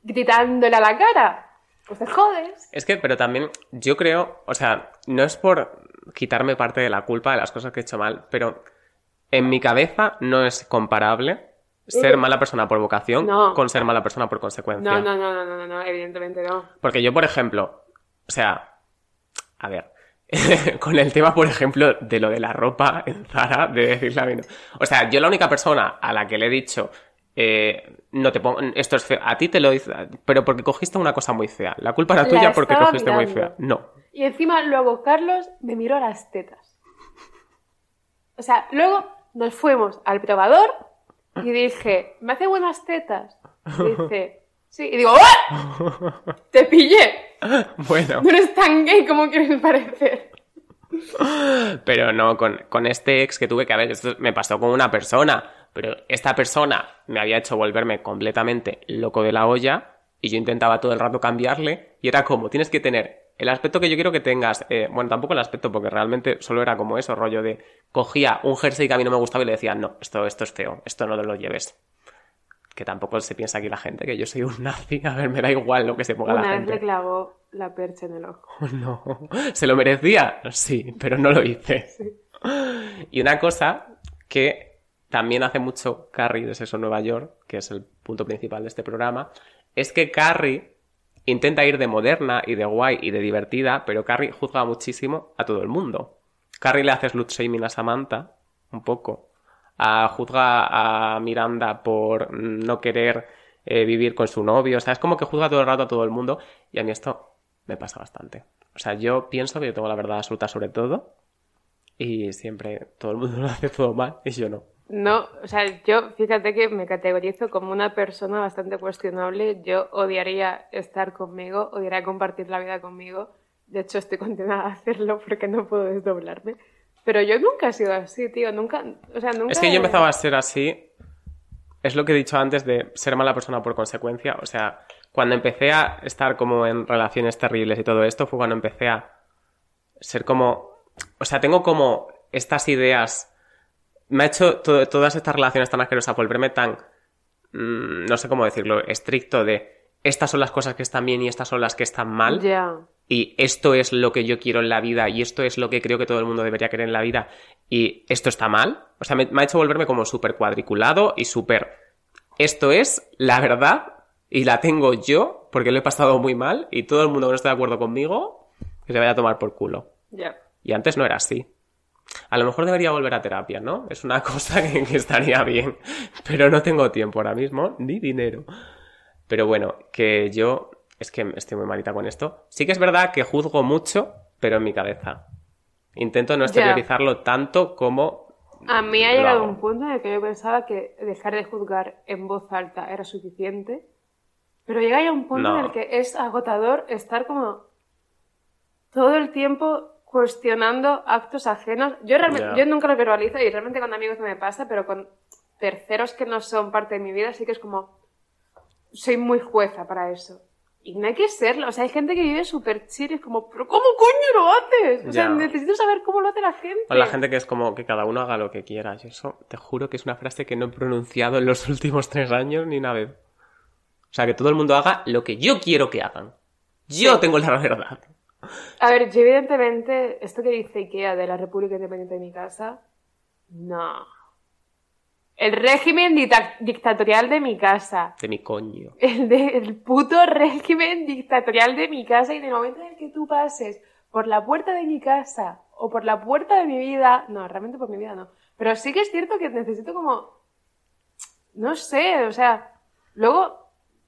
gritándole a la cara. Pues te jodes. Es que, pero también, yo creo, o sea, no es por quitarme parte de la culpa de las cosas que he hecho mal, pero en mi cabeza no es comparable ser Uh. mala persona por vocación No. con ser mala persona por consecuencia. No, no, no, no, no, no, no, evidentemente no. Porque yo, por ejemplo, o sea, a ver, (laughs) con el tema, por ejemplo, de lo de la ropa en Zara, de decirle a mí no. O sea, yo la única persona a la que le he dicho, eh, no te pongo, esto es feo, a ti te lo hice, pero porque cogiste una cosa muy fea. La culpa era La tuya porque cogiste muy fea. No. Y encima luego Carlos me miró las tetas. O sea, luego nos fuimos al probador y dije, ¿me hace buenas tetas? Y dice, sí. Y digo, ¡ah! (laughs) ¡Te pillé! Bueno, No eres tan gay como quieres parecer. pero no, con, con este ex que tuve que, a ver, esto me pasó con una persona, pero esta persona me había hecho volverme completamente loco de la olla y yo intentaba todo el rato cambiarle y era como, tienes que tener el aspecto que yo quiero que tengas, eh, bueno, tampoco el aspecto, porque realmente solo era como eso, rollo de cogía un jersey que a mí no me gustaba y le decía, no, esto, esto es feo, esto no lo lleves. Que tampoco se piensa aquí la gente que yo soy un (laughs) nazi, a ver, me da igual lo que se ponga Una la vez gente. le clavó la percha en el ojo. (laughs) No, ¿se lo merecía? Sí, pero no lo hice. (laughs) Y una cosa que también hace mucho Carrie de Sexo Nueva York, que es el punto principal de este programa, es que Carrie intenta ir de moderna y de guay y de divertida, pero Carrie juzga muchísimo a todo el mundo. Carrie le hace slut shaming a Samantha, un poco. A, juzga a Miranda por no querer eh, vivir con su novio. O sea, es como que juzga todo el rato a todo el mundo. Y a mí esto me pasa bastante. O sea, yo pienso que yo tengo la verdad absoluta sobre todo. Y siempre todo el mundo (laughs) lo hace todo mal y yo no. No, o sea, yo fíjate que me categorizo como una persona bastante cuestionable. Yo odiaría estar conmigo, odiaría compartir la vida conmigo. De hecho, estoy (laughs) condenada a hacerlo porque no puedo desdoblarme. Pero yo nunca he sido así, tío. Nunca, o sea, nunca. Es que yo empezaba a ser así. Es lo que he dicho antes de ser mala persona por consecuencia. O sea, cuando empecé a estar como en relaciones terribles y todo esto, fue cuando empecé a ser como. O sea, tengo como estas ideas. Me ha hecho to- todas estas relaciones tan asquerosas volverme tan. mm, no sé cómo decirlo, estricto de. Estas son las cosas que están bien y estas son las que están mal y esto es lo que yo quiero en la vida y esto es lo que creo que todo el mundo debería querer en la vida y esto está mal. O sea, me, me ha hecho volverme como súper cuadriculado y súper... Esto es la verdad y la tengo yo porque lo he pasado muy mal y todo el mundo que no esté de acuerdo conmigo que se vaya a tomar por culo. Ya. Y antes no era así. A lo mejor debería volver a terapia, ¿no? Es una (laughs) cosa que, que estaría bien. Pero no tengo tiempo ahora mismo, ni dinero. Pero bueno, que yo es que estoy muy malita con esto. Sí que es verdad que juzgo mucho, pero en mi cabeza. Intento no Ya. exteriorizarlo tanto como... A mí ha llegado hago. un punto en el que yo pensaba que dejar de juzgar en voz alta era suficiente. Pero llega ya un punto No. en el que es agotador estar como todo el tiempo cuestionando actos ajenos. Yo realmente, yo nunca lo verbalizo y realmente con amigos no me pasa, pero con terceros que no son parte de mi vida sí que es como soy muy jueza para eso. Y no hay que serlo. O sea, hay gente que vive súper chill y es como, ¿pero cómo coño lo haces? O sea, necesito saber cómo lo hace la gente. O la gente que es como que cada uno haga lo que quiera. Yo eso te juro que es una frase que no he pronunciado en los (laughs) últimos tres años ni una vez. O sea, que todo el mundo haga lo que yo quiero que hagan. Yo Sí. tengo la verdad. A ver, yo evidentemente, esto que dice Ikea de la República Independiente de mi casa, no. El régimen dicta- dictatorial de mi casa. De mi coño. El, de- el puto régimen dictatorial de mi casa y en el momento en el que tú pases por la puerta de mi casa o por la puerta de mi vida, no, realmente por mi vida no, pero sí que es cierto que necesito como, no sé, o sea, luego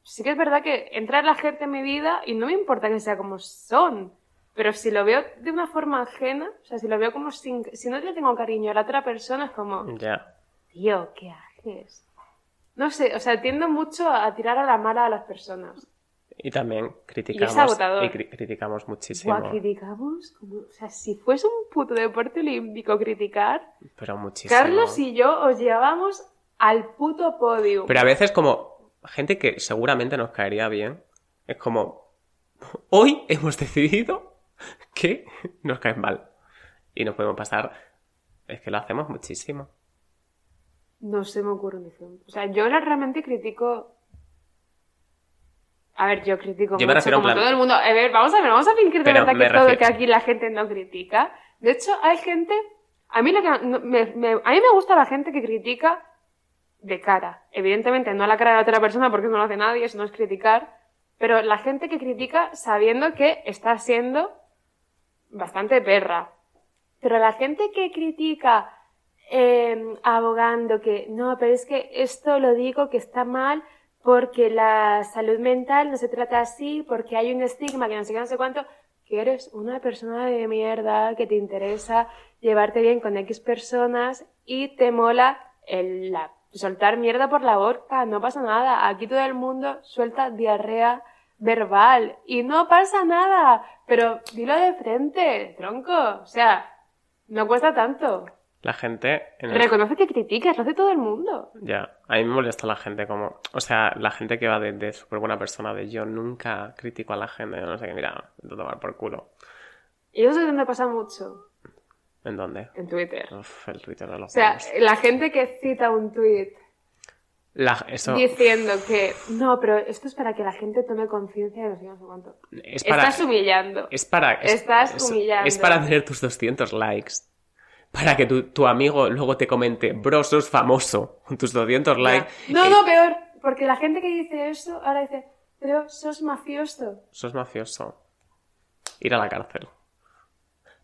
sí que es verdad que entra la gente en mi vida y no me importa que sea como son, pero si lo veo de una forma ajena, o sea, si lo veo como sin, si no le tengo cariño a la otra persona es como, Ya. tío, ¿qué haces? No sé, o sea, tiendo mucho a tirar a la mala a las personas. Y también criticamos. agotador. y cri- criticamos muchísimo. Buah, criticamos como, o sea, si fuese un puto deporte olímpico criticar, Pero muchísimo. Carlos y yo os llevábamos al puto podio. Pero a veces como gente que seguramente nos caería bien. Es como, hoy hemos decidido (laughs) que nos caen mal. Y nos podemos pasar. Es que lo hacemos muchísimo. No se me ocurre un ejemplo. O sea, yo realmente critico. A ver, yo critico Yo me mucho, como plan- todo el mundo. A ver, vamos a ver, vamos a fingir de verdad que todo que aquí la gente no critica. De hecho, hay gente. A mí, lo que, me, me- a mí me gusta la gente que critica de cara. Evidentemente, no a la cara de la otra persona porque no lo hace nadie, eso no es criticar. Pero la gente que critica sabiendo que está siendo bastante perra. Pero la gente que critica eh, abogando que no, pero es que esto lo digo que está mal porque la salud mental no se trata así, porque hay un estigma que no sé qué, no sé cuánto, que eres una persona de mierda, que te interesa llevarte bien con X personas y te mola el, la, soltar mierda por la boca, no pasa nada, aquí todo el mundo suelta diarrea verbal y no pasa nada, pero dilo de frente, tronco, o sea, no cuesta tanto. La gente... En el- Reconoce que criticas, lo hace todo el mundo. Ya, a mí me molesta la gente como... O sea, la gente que va de, de súper buena persona, de yo nunca critico a la gente, no sé qué, mira, de tomar por culo. Y eso es donde pasa mucho, ¿En dónde? en Twitter. Uf, el Twitter de los O sea, la gente que cita un tweet La- eso diciendo que no, pero esto es para que la gente tome conciencia de no sé no sé cuánto. es para... Estás humillando. Es para... es- Estás es- humillando. Es para tener tus 200 likes. Para que tu, tu amigo luego te comente, bro, sos famoso, con tus 200 likes. No, Eh, no, peor, porque la gente que dice eso ahora dice, pero sos mafioso. Sos mafioso. Ir a la cárcel.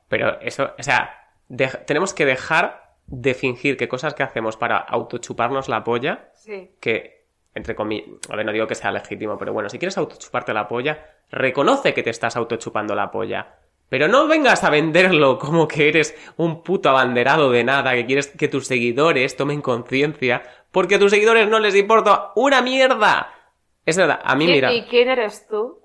Pero eso, o sea, de- tenemos que dejar de fingir que cosas que hacemos para autochuparnos la polla, Sí. que, entre comillas, a ver, no digo que sea legítimo, pero bueno, si quieres autochuparte la polla, reconoce que te estás autochupando la polla. Pero no vengas a venderlo como que eres un puto abanderado de nada, que quieres que tus seguidores tomen conciencia, porque a tus seguidores no les importa una mierda. Es verdad, a mí ¿Qui- mira. ¿Y quién eres tú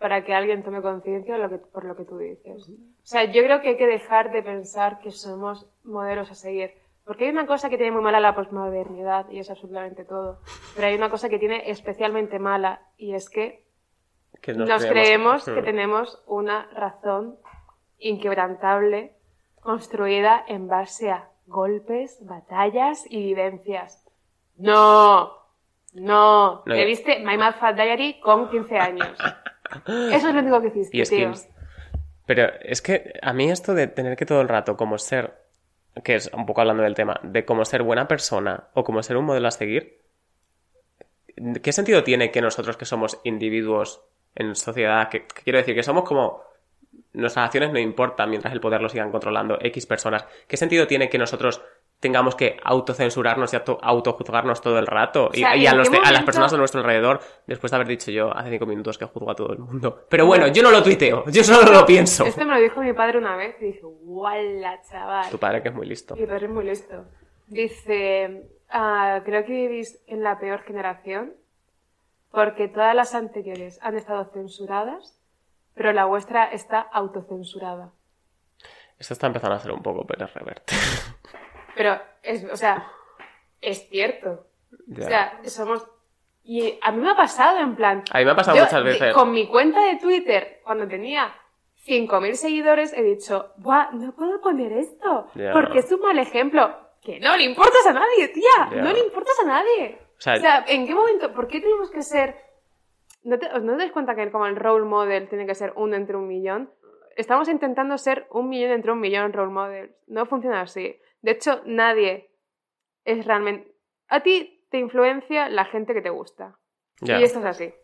para que alguien tome conciencia de lo que- por lo que tú dices? O sea, yo creo que hay que dejar de pensar que somos modelos a seguir. Porque hay una cosa que tiene muy mala la posmodernidad, y es absolutamente todo. Pero hay una cosa que tiene especialmente mala, y es que que nos, creemos que Mm. tenemos una razón inquebrantable construida en base a golpes, batallas y vivencias. No, no, No, te viste My Mad Fat Diary con 15 años. (laughs) Eso es lo único que hiciste, Y tío. skills. Pero es que a mí esto de tener que todo el rato como ser, que es un poco hablando del tema, de como ser buena persona o como ser un modelo a seguir, ¿qué sentido tiene que nosotros que somos individuos en sociedad, que, que quiero decir que somos como nuestras acciones no importan mientras el poder lo sigan controlando X personas, ¿qué sentido tiene que nosotros tengamos que autocensurarnos y auto- autojuzgarnos todo el rato? O sea, y y a, ¿en los qué de- a las personas de nuestro alrededor, después de haber dicho yo hace cinco minutos que juzgo a todo el mundo. Pero bueno, yo no lo tuiteo, yo solo lo pienso. Esto me lo dijo mi padre una vez y dije, ¡guala, chaval! Tu padre que es muy listo. Mi padre es muy listo. Dice, ah, creo que vivís en la peor generación porque todas las anteriores han estado censuradas, pero la vuestra está autocensurada. Esto está empezando a ser un poco Pérez Reverte. (laughs) Pero, es, o sea, es cierto. Ya. O sea, somos... Y a mí me ha pasado, en plan... A mí me ha pasado yo, muchas veces. Con mi cuenta de Twitter, cuando tenía 5.000 seguidores, he dicho, ¡buah, no puedo poner esto! Ya. Porque es un mal ejemplo. Que no le importas a nadie, tía. Ya. No le importas a nadie. O sea, O sea, ¿en qué momento? ¿Por qué tenemos que ser... ¿No te, ¿no te das cuenta que como el role model tiene que ser uno entre un millón? Estamos intentando ser un millón entre un millón role models. No funciona así. De hecho, nadie es realmente... A ti te influencia la gente que te gusta. ya. Y esto es así.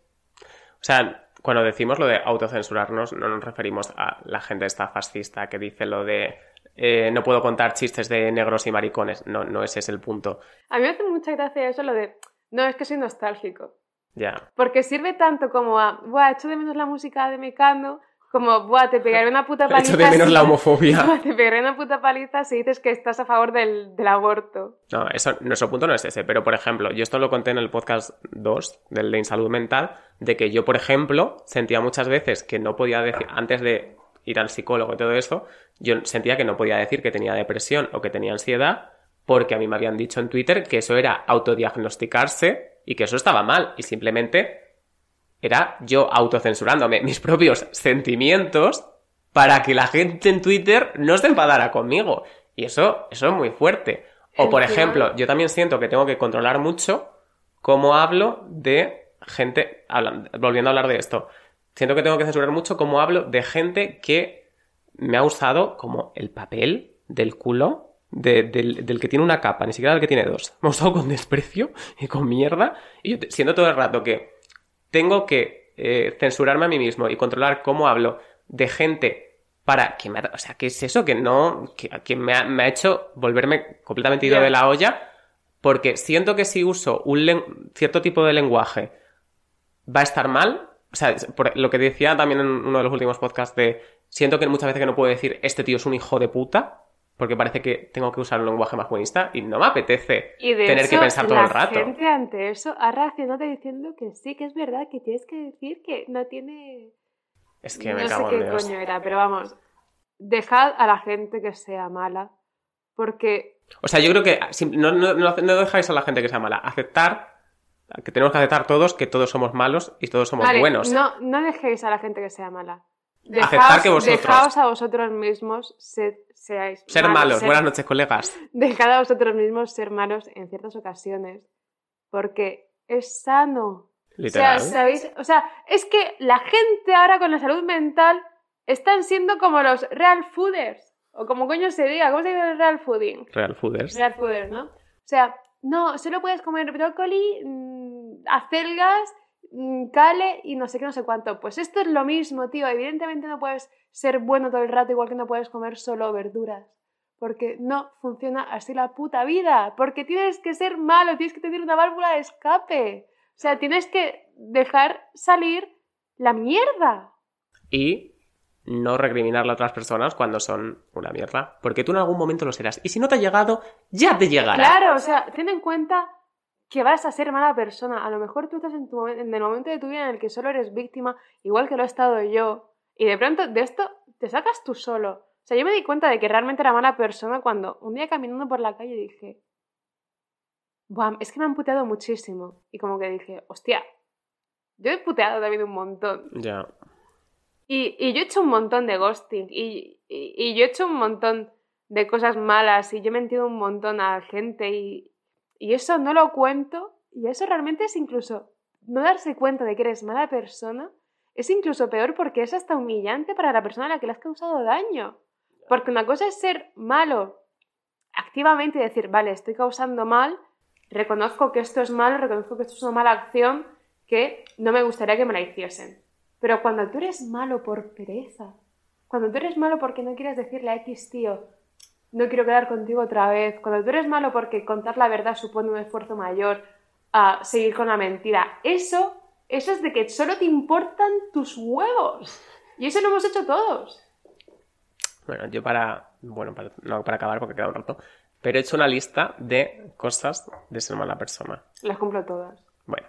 O sea, cuando decimos lo de autocensurarnos, no nos referimos a la gente esta fascista que dice lo de eh, no puedo contar chistes de negros y maricones. No, no ese es el punto. A mí me hace mucha gracia eso lo de... No, es que soy nostálgico. Ya. Porque sirve tanto como a... Buah, echo de menos la música de Mecano. Como, buah, te pegaré una puta (laughs) paliza. Echo de menos si- la homofobia. (laughs) Te pegaré una puta paliza si dices que estás a favor del, del aborto. No, eso, nuestro punto no es ese. Pero, por ejemplo, yo esto lo conté en el podcast 2 del de Insalud Mental, de que yo, por ejemplo, sentía muchas veces que no podía decir, antes de ir al psicólogo y todo eso, yo sentía que no podía decir que tenía depresión o que tenía ansiedad, porque a mí me habían dicho en Twitter que eso era autodiagnosticarse y que eso estaba mal. Y simplemente era yo autocensurándome mis propios sentimientos para que la gente en Twitter no se enfadara conmigo. Y eso, eso es muy fuerte. O por ejemplo, yo también siento que tengo que controlar mucho cómo hablo de gente, volviendo a hablar de esto, siento que tengo que censurar mucho cómo hablo de gente que me ha usado como el papel del culo de- del, del que tiene una capa, ni siquiera del que tiene dos. (laughs) Me ha usado con desprecio y con mierda. Y yo siento todo el rato que tengo que eh, censurarme a mí mismo y controlar cómo hablo de gente para que me ha, o sea, ¿qué es eso? Que no, que, que me, ha, me ha hecho volverme completamente ido de la olla porque siento que si uso un cierto tipo de lenguaje va a estar mal. O sea, por lo que decía también en uno de los últimos podcasts de siento que muchas veces que no puedo decir este tío es un hijo de puta porque parece que tengo que usar un lenguaje más buenista y no me apetece Y de tener hecho, que pensar todo la el rato. gente ante eso ha reaccionado diciendo que sí, que es verdad, que tienes que decir que no tiene... Es que me no sé cago qué en Dios. coño era, pero vamos, dejad a la gente que sea mala Porque O sea, yo creo que no, no, no dejáis a la gente que sea mala. Aceptar, que tenemos que aceptar todos que todos somos malos y todos somos Vale, buenos. No, no dejéis a la gente que sea mala. Aceptar que vosotros- dejaos a vosotros mismos ser, seáis Ser malos. ser- Buenas noches, colegas. Dejad a vosotros mismos ser malos en ciertas ocasiones. Porque es sano. Literal. O sea, ¿sabéis? O sea, es que la gente ahora con la salud mental están siendo como los real fooders. O como coño se diga, ¿cómo se dice el real fooding? Real Fooders. Real fooders, ¿no? O sea, no, solo puedes comer brócoli, mm, acelgas, cale y no sé qué, no sé cuánto. Pues esto es lo mismo, tío. Evidentemente no puedes ser bueno todo el rato, igual que no puedes comer solo verduras. Porque no funciona así la puta vida. Porque tienes que ser malo, tienes que tener una válvula de escape. O sea, tienes que dejar salir la mierda. Y no recriminarle a otras personas cuando son una mierda. Porque tú en algún momento lo serás. Y si no te ha llegado, ya te llegará. Claro, o sea, ten en cuenta que vas a ser mala persona. A lo mejor tú estás en, tu en el momento de tu vida en el que solo eres víctima, igual que lo he estado yo. Y de pronto de esto te sacas tú solo. O sea, yo me di cuenta de que realmente era mala persona cuando un día caminando por la calle dije, Buah, es que me han puteado muchísimo. Y como que dije, hostia, yo he puteado también un montón. Ya. Y, y yo he hecho un montón de ghosting. Y, y- y yo he hecho un montón de cosas malas. Y yo he mentido un montón a gente. Y, y eso no lo cuento. Y eso realmente es incluso no darse cuenta de que eres mala persona. Es incluso peor porque es hasta humillante para la persona a la que le has causado daño. Porque una cosa es ser malo activamente y decir, vale, estoy causando mal, reconozco que esto es malo, reconozco que esto es una mala acción que no me gustaría que me la hiciesen. Pero cuando tú eres malo por pereza, cuando tú eres malo porque no quieres decirle a X tío, no quiero quedar contigo otra vez, cuando tú eres malo porque contar la verdad supone un esfuerzo mayor a seguir con la mentira, eso, eso es de que solo te importan tus huevos. Y eso lo hemos hecho todos. Bueno, yo para. Bueno, para, no para acabar porque queda un rato. Pero he hecho una lista de cosas de ser mala persona. Las cumplo todas. Bueno,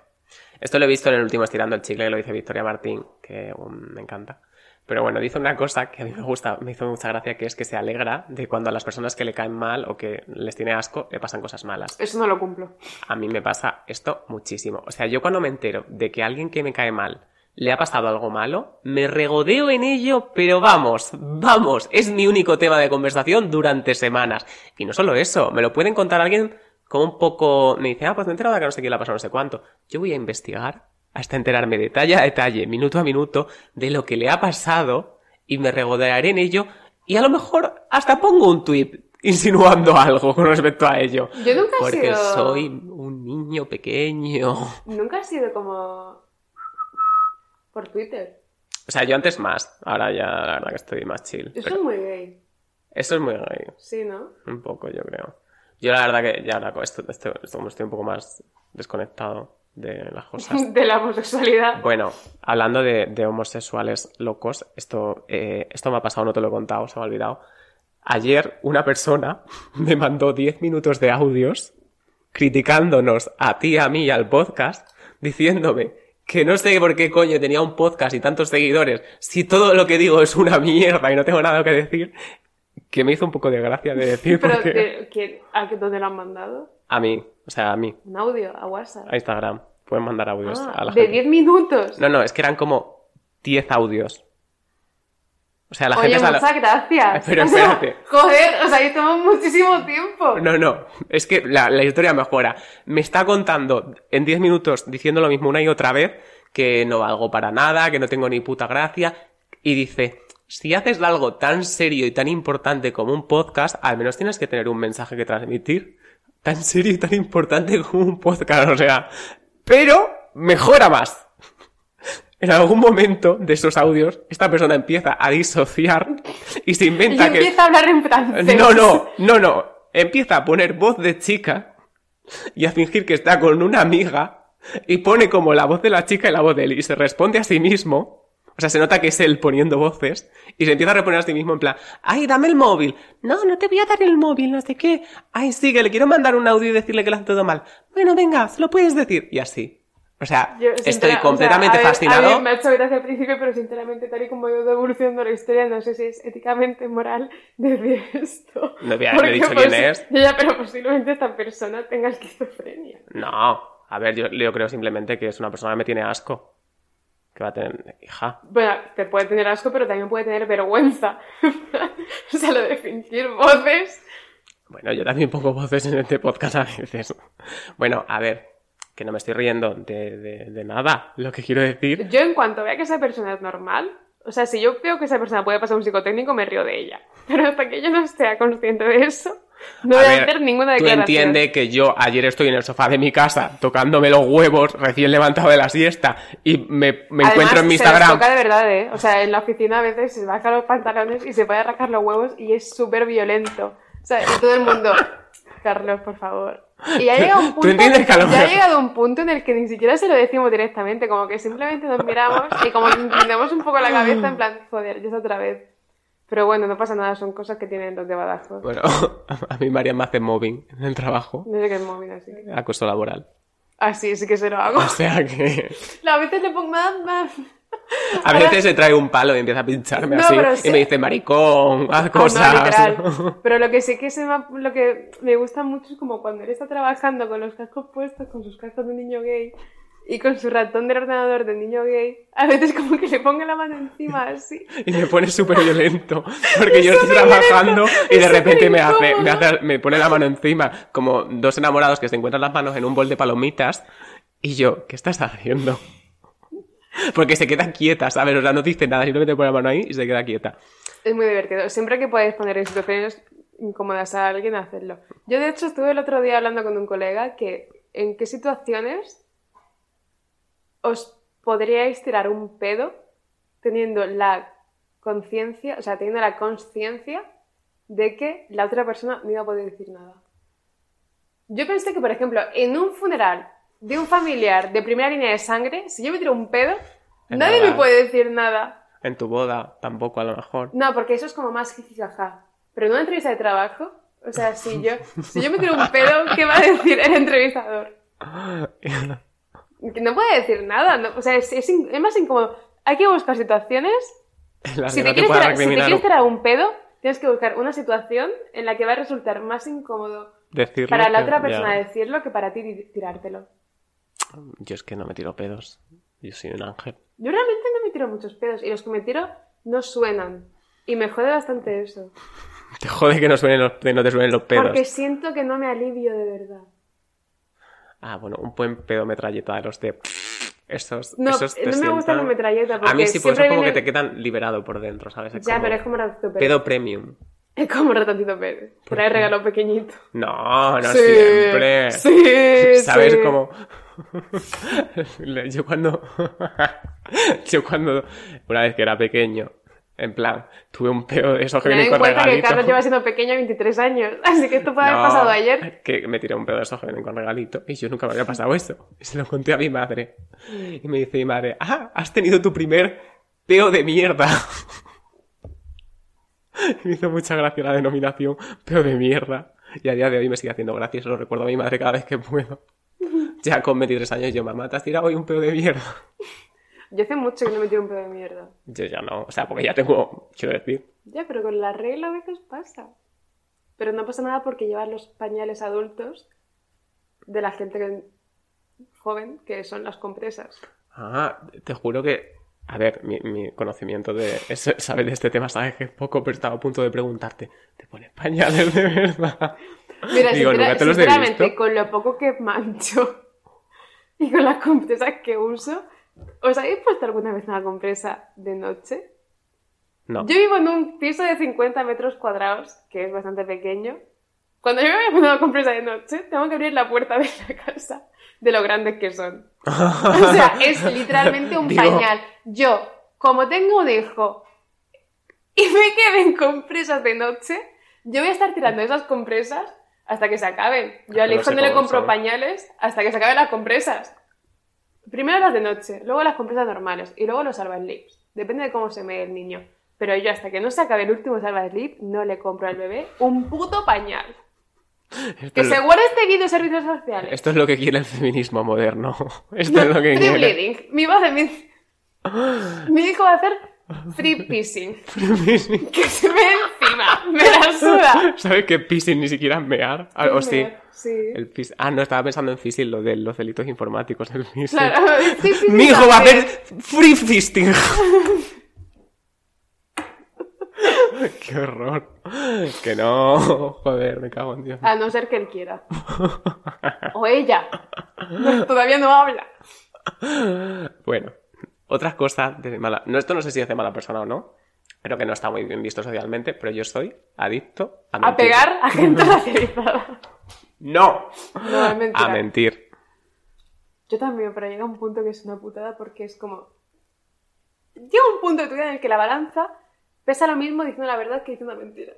esto lo he visto en el último Estirando el Chicle, que lo dice Victoria Martín, que um, me encanta. Pero bueno, dice una cosa que a mí me gusta, me hizo mucha gracia, que es que se alegra de cuando a las personas que le caen mal o que les tiene asco le pasan cosas malas. Eso no lo cumplo. A mí me pasa esto muchísimo. O sea, yo cuando me entero de que a alguien que me cae mal le ha pasado algo malo, me regodeo en ello, pero vamos, vamos, es mi único tema de conversación durante semanas. Y no solo eso, me lo pueden contar alguien como un poco... Me dice, ah, pues me he enterado de que no sé quién le ha pasado no sé cuánto. Yo voy a investigar hasta enterarme detalle a detalle, minuto a minuto, de lo que le ha pasado y me regodearé en ello y a lo mejor hasta pongo un tuit insinuando algo con respecto a ello. Yo nunca he Porque sido... soy un niño pequeño. Nunca he sido como... Por Twitter. O sea, yo antes más. Ahora ya la verdad que estoy más chill. Eso Pero es muy gay. eso es muy gay. Sí, ¿no? Un poco, yo creo. Yo la verdad que ya ahora con esto, esto, estoy un poco más desconectado de las (laughs) cosas. De la homosexualidad. Bueno, hablando de, de homosexuales locos, esto, eh, esto me ha pasado, no te lo he contado, se me ha olvidado. Ayer una persona (laughs) me mandó 10 minutos de audios criticándonos a ti, a mí y al podcast, diciéndome que no sé por qué coño tenía un podcast y tantos seguidores si todo lo que digo es una mierda y no tengo nada que decir, que me hizo un poco de gracia de decir (laughs) Pero, porque... ¿qué- qué- ¿a dónde lo han mandado? A mí, o sea, a mí, Un audio, a WhatsApp. a Instagram. Pueden mandar audios Ah, a la de gente. 10 minutos. No, no, es que eran como 10 audios. O sea, la Oye, gente... muchas gracias. (laughs) Pero O sea, espérate. joder, o sea, ahí tomamos muchísimo tiempo. No, no, es que la, la historia mejora. Me está contando en 10 minutos diciendo lo mismo una y otra vez, que no valgo para nada, que no tengo ni puta gracia, y dice, si haces algo tan serio y tan importante como un podcast, al menos tienes que tener un mensaje que transmitir. Tan serio y tan importante como un podcast, o sea, pero mejora más. (laughs) En algún momento de esos audios, esta persona empieza a disociar y se Y inventa que... empieza a hablar en francés. No, no, no, no. Empieza a poner voz de chica y a fingir que está con una amiga y pone como la voz de la chica y la voz de él y se responde a sí mismo. O sea, se nota que es él poniendo voces y se empieza a reponer a sí mismo en plan, ay, dame el móvil. No, no te voy a dar el móvil, no sé qué. Ay, sí, que le quiero mandar un audio y decirle que lo hace todo mal. Bueno, venga, se lo puedes decir. Y así. O sea, Yo, estoy sincera- o sea, completamente a ver, fascinado. A ver, me ha hecho gracia al principio, pero sinceramente, tal y como ido evolucionando la historia, no sé si es éticamente moral (laughs) decir esto. No había- no he dicho quién es. Ya, pero posiblemente esta persona tenga esquizofrenia. No, a ver, yo, yo creo simplemente que es una persona que me tiene asco. Que va a tener. Hija. Bueno, te puede tener asco, pero también puede tener vergüenza. (laughs) o sea, lo de fingir voces. Bueno, yo también pongo voces en este podcast a veces. Bueno, a ver, que no me estoy riendo de, de- de nada. Lo que quiero decir. Yo, en cuanto vea que esa persona es normal, o sea, si yo veo que esa persona puede pasar un psicotécnico, me río de ella. Pero hasta que yo no sea consciente de eso, no A voy a hacer ninguna Tú declaración. entiendes que yo ayer estoy en el sofá de mi casa tocándome los huevos recién levantado de la siesta y me, me Además, encuentro en mi se Instagram. toca de verdad, ¿eh? O sea, en la oficina a veces se baja los pantalones y se puede arrancar los huevos y es súper violento. O sea, y todo el mundo... (laughs) Carlos, por favor. Y ya ha llegado un ¿Tú punto, ya ha llegado un punto en el que ni siquiera se lo decimos directamente, como que simplemente nos miramos y como (laughs) que inclinamos un poco la cabeza en plan, joder, ya es otra vez. Pero bueno, no pasa nada, son cosas que tienen los de Badajoz. Bueno, (laughs) a mí María me hace mobbing en el trabajo. No sé qué es móvil, así que... Acoso laboral. Ah, sí, que se lo hago. (laughs) O sea que A veces le pongo más, más... a veces se trae un palo y empieza a pincharme No, así y me dice maricón, haz Ah, no, cosas. literal. (laughs) Pero lo que sí que se me, lo que me gusta mucho es como cuando él está trabajando con los cascos puestos, con sus cascos de niño gay y con su ratón del ordenador de niño gay, a veces como que le ponga la mano encima así. Y me pone súper violento. Porque yo estoy trabajando y de repente me hace, me hace, me pone la mano encima, como dos enamorados que se encuentran las manos en un bol de palomitas. Y yo, ¿qué estás haciendo? Porque se queda quieta, ¿sabes? O sea, no dice nada, simplemente pone la mano ahí y se queda quieta. Es muy divertido. Siempre que podéis poner en situaciones incómodas a alguien, hacerlo. Yo, de hecho, estuve el otro día hablando con un colega que en qué situaciones os podríais tirar un pedo teniendo la conciencia, o sea, teniendo la conciencia de que la otra persona no iba a poder decir nada. Yo pensé que, por ejemplo, en un funeral de un familiar de primera línea de sangre, si yo me tiro un pedo, nadie me puede decir nada. En tu boda, tampoco a lo mejor. No, porque eso es como más jijijaja. Pero en una entrevista de trabajo, o sea, si yo, si yo me tiro un pedo, ¿qué va a decir el entrevistador? (laughs) Que no puede decir nada. no- o sea, es, es es más incómodo. Hay que buscar situaciones. (laughs) Si que te, no te tirar, si te quieres tirar un pedo, tienes que buscar una situación en la que va a resultar más incómodo decirlo para la que- otra ya. persona decirlo que para ti tirártelo. Yo es que no me tiro pedos. Yo soy un ángel. Yo realmente no me tiro muchos pedos y los que me tiro no suenan. Y me jode bastante eso. (laughs) Te jode que no, suenen los, que no te suenen los pedos. Porque siento que no me alivio de verdad. Ah, bueno, un buen pedo metralleta de los de... Esos, No, esos no me gusta la metralleta A mí sí, por eso como que te quedan liberado por dentro, ¿sabes? Es Ya, como pero es como ratoncito Pérez. Pedo premium. Es como ratoncito Pérez. Trae regalo pequeñito. No, no Sí, siempre. Sí, ¿Sabes sí. cómo? (laughs) Yo cuando... (laughs) Yo cuando... Una vez que era pequeño, en plan, tuve un pedo de (laughs) esos que vienen en con cuenta que. Carlos lleva siendo pequeño 23 años. (laughs) Así que esto puede haber pasado ayer. Que me tiré un pedo de esos que vienen con regalito y yo nunca me había pasado eso. Y (laughs) se lo conté a mi madre. Y me dice mi madre, ah, has tenido tu primer peo de mierda. Me hizo mucha gracia la denominación peo de mierda. Y a día de hoy me sigue haciendo gracia, se lo recuerdo a mi madre cada vez que puedo. Ya con 23 años yo, mamá, te has tirado hoy un peo de mierda. Yo hace mucho que no me tiro un pedo de mierda. Yo ya no, o sea, porque ya tengo, quiero decir, Ya, pero con la regla a veces pasa. Pero no pasa nada porque llevas los pañales adultos de la gente que- joven, que son las compresas. Ah, te juro que. A ver, mi, mi conocimiento de eso- saber de este tema sabes que es poco, pero estaba a punto de preguntarte. ¿Te pones pañales de verdad? Mira, Digo, sincera- nunca te los he sinceramente, visto. con lo poco que mancho y con las compresas que uso, ¿os habéis puesto alguna vez una compresa de noche? No. Yo vivo en un piso de 50 metros cuadrados, que es bastante pequeño. Cuando yo me voy a poner una compresa de noche, tengo que abrir la puerta de la casa de lo grandes que son. O sea, es (laughs) literalmente un Digo- pañal. Yo, como tengo un hijo y me queden compresas de noche, yo voy a estar tirando esas compresas hasta que se acaben. Yo al No hijo sé no le compro ¿sabes? pañales hasta que se acaben las compresas. Primero las de noche, luego las compresas normales y luego los salva-slips. Depende de cómo se mee el niño. Pero yo hasta que no se acabe el último salva-slip no le compro al bebé un puto pañal. Esto Que es, se lo, guarde este vídeo de servicios sociales. esto es lo que quiere el feminismo moderno. (laughs) Esto es lo que Free quiere. bleeding. Mi madre, mi... mi hijo va a hacer free pissing. (gasps) Que se me Me la suda. (laughs) ¿Sabes que pissing ni siquiera es mear? Ah, o sí. Sí. El pis- Ah, no, estaba pensando en phishing, lo de los delitos informáticos. El phishing. Claro. (laughs) Sí, sí, sí, Mi hijo va a hacer free fisting. (laughs) Qué horror. Que no. Joder, me cago en Dios. A no ser que él quiera. O ella. Todavía no habla. Bueno, otras cosas de mala. No, esto no sé si es de mala persona o no. Creo que no está muy bien visto socialmente, pero yo soy adicto a mentir. A pegar a gente (laughs) racializada. ¡No! No, es mentira. A mentir. Yo también, pero llega un punto que es una putada porque es como. Llega un punto de tu vida en el que la balanza pesa lo mismo diciendo la verdad que diciendo la mentira.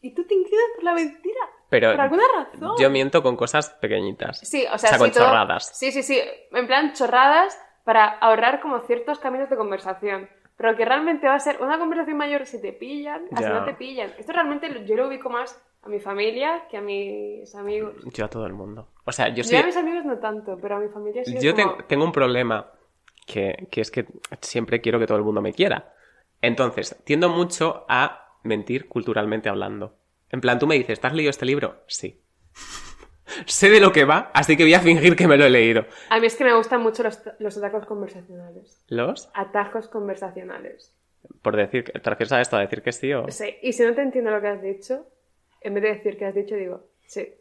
Y tú te inclinas por la mentira. Pero Por alguna razón. yo miento con cosas pequeñitas. Sí, o sea, O sea, con todo- chorradas. Sí, sí, sí. En plan, chorradas para ahorrar como ciertos caminos de conversación. Pero que realmente va a ser una conversación mayor si te pillan, así no te pillan. Esto realmente yo lo ubico más a mi familia que a mis amigos. Yo a todo el mundo. O sea, yo Yo soy. a mis amigos no tanto, pero a mi familia sí Yo como... tengo un problema que, que es que siempre quiero que todo el mundo me quiera. Entonces, tiendo mucho a mentir culturalmente hablando. En plan, tú me dices, ¿te has leído este libro? Sí. Sé de lo que va, así que voy a fingir que me lo he leído. A mí es que me gustan mucho los, los atajos conversacionales. ¿Los? Atajos conversacionales. Por decir, ¿te refieres a esto? ¿A decir que sí o...? Sí, y si no te entiendo lo que has dicho, en vez de decir que has dicho, digo, sí.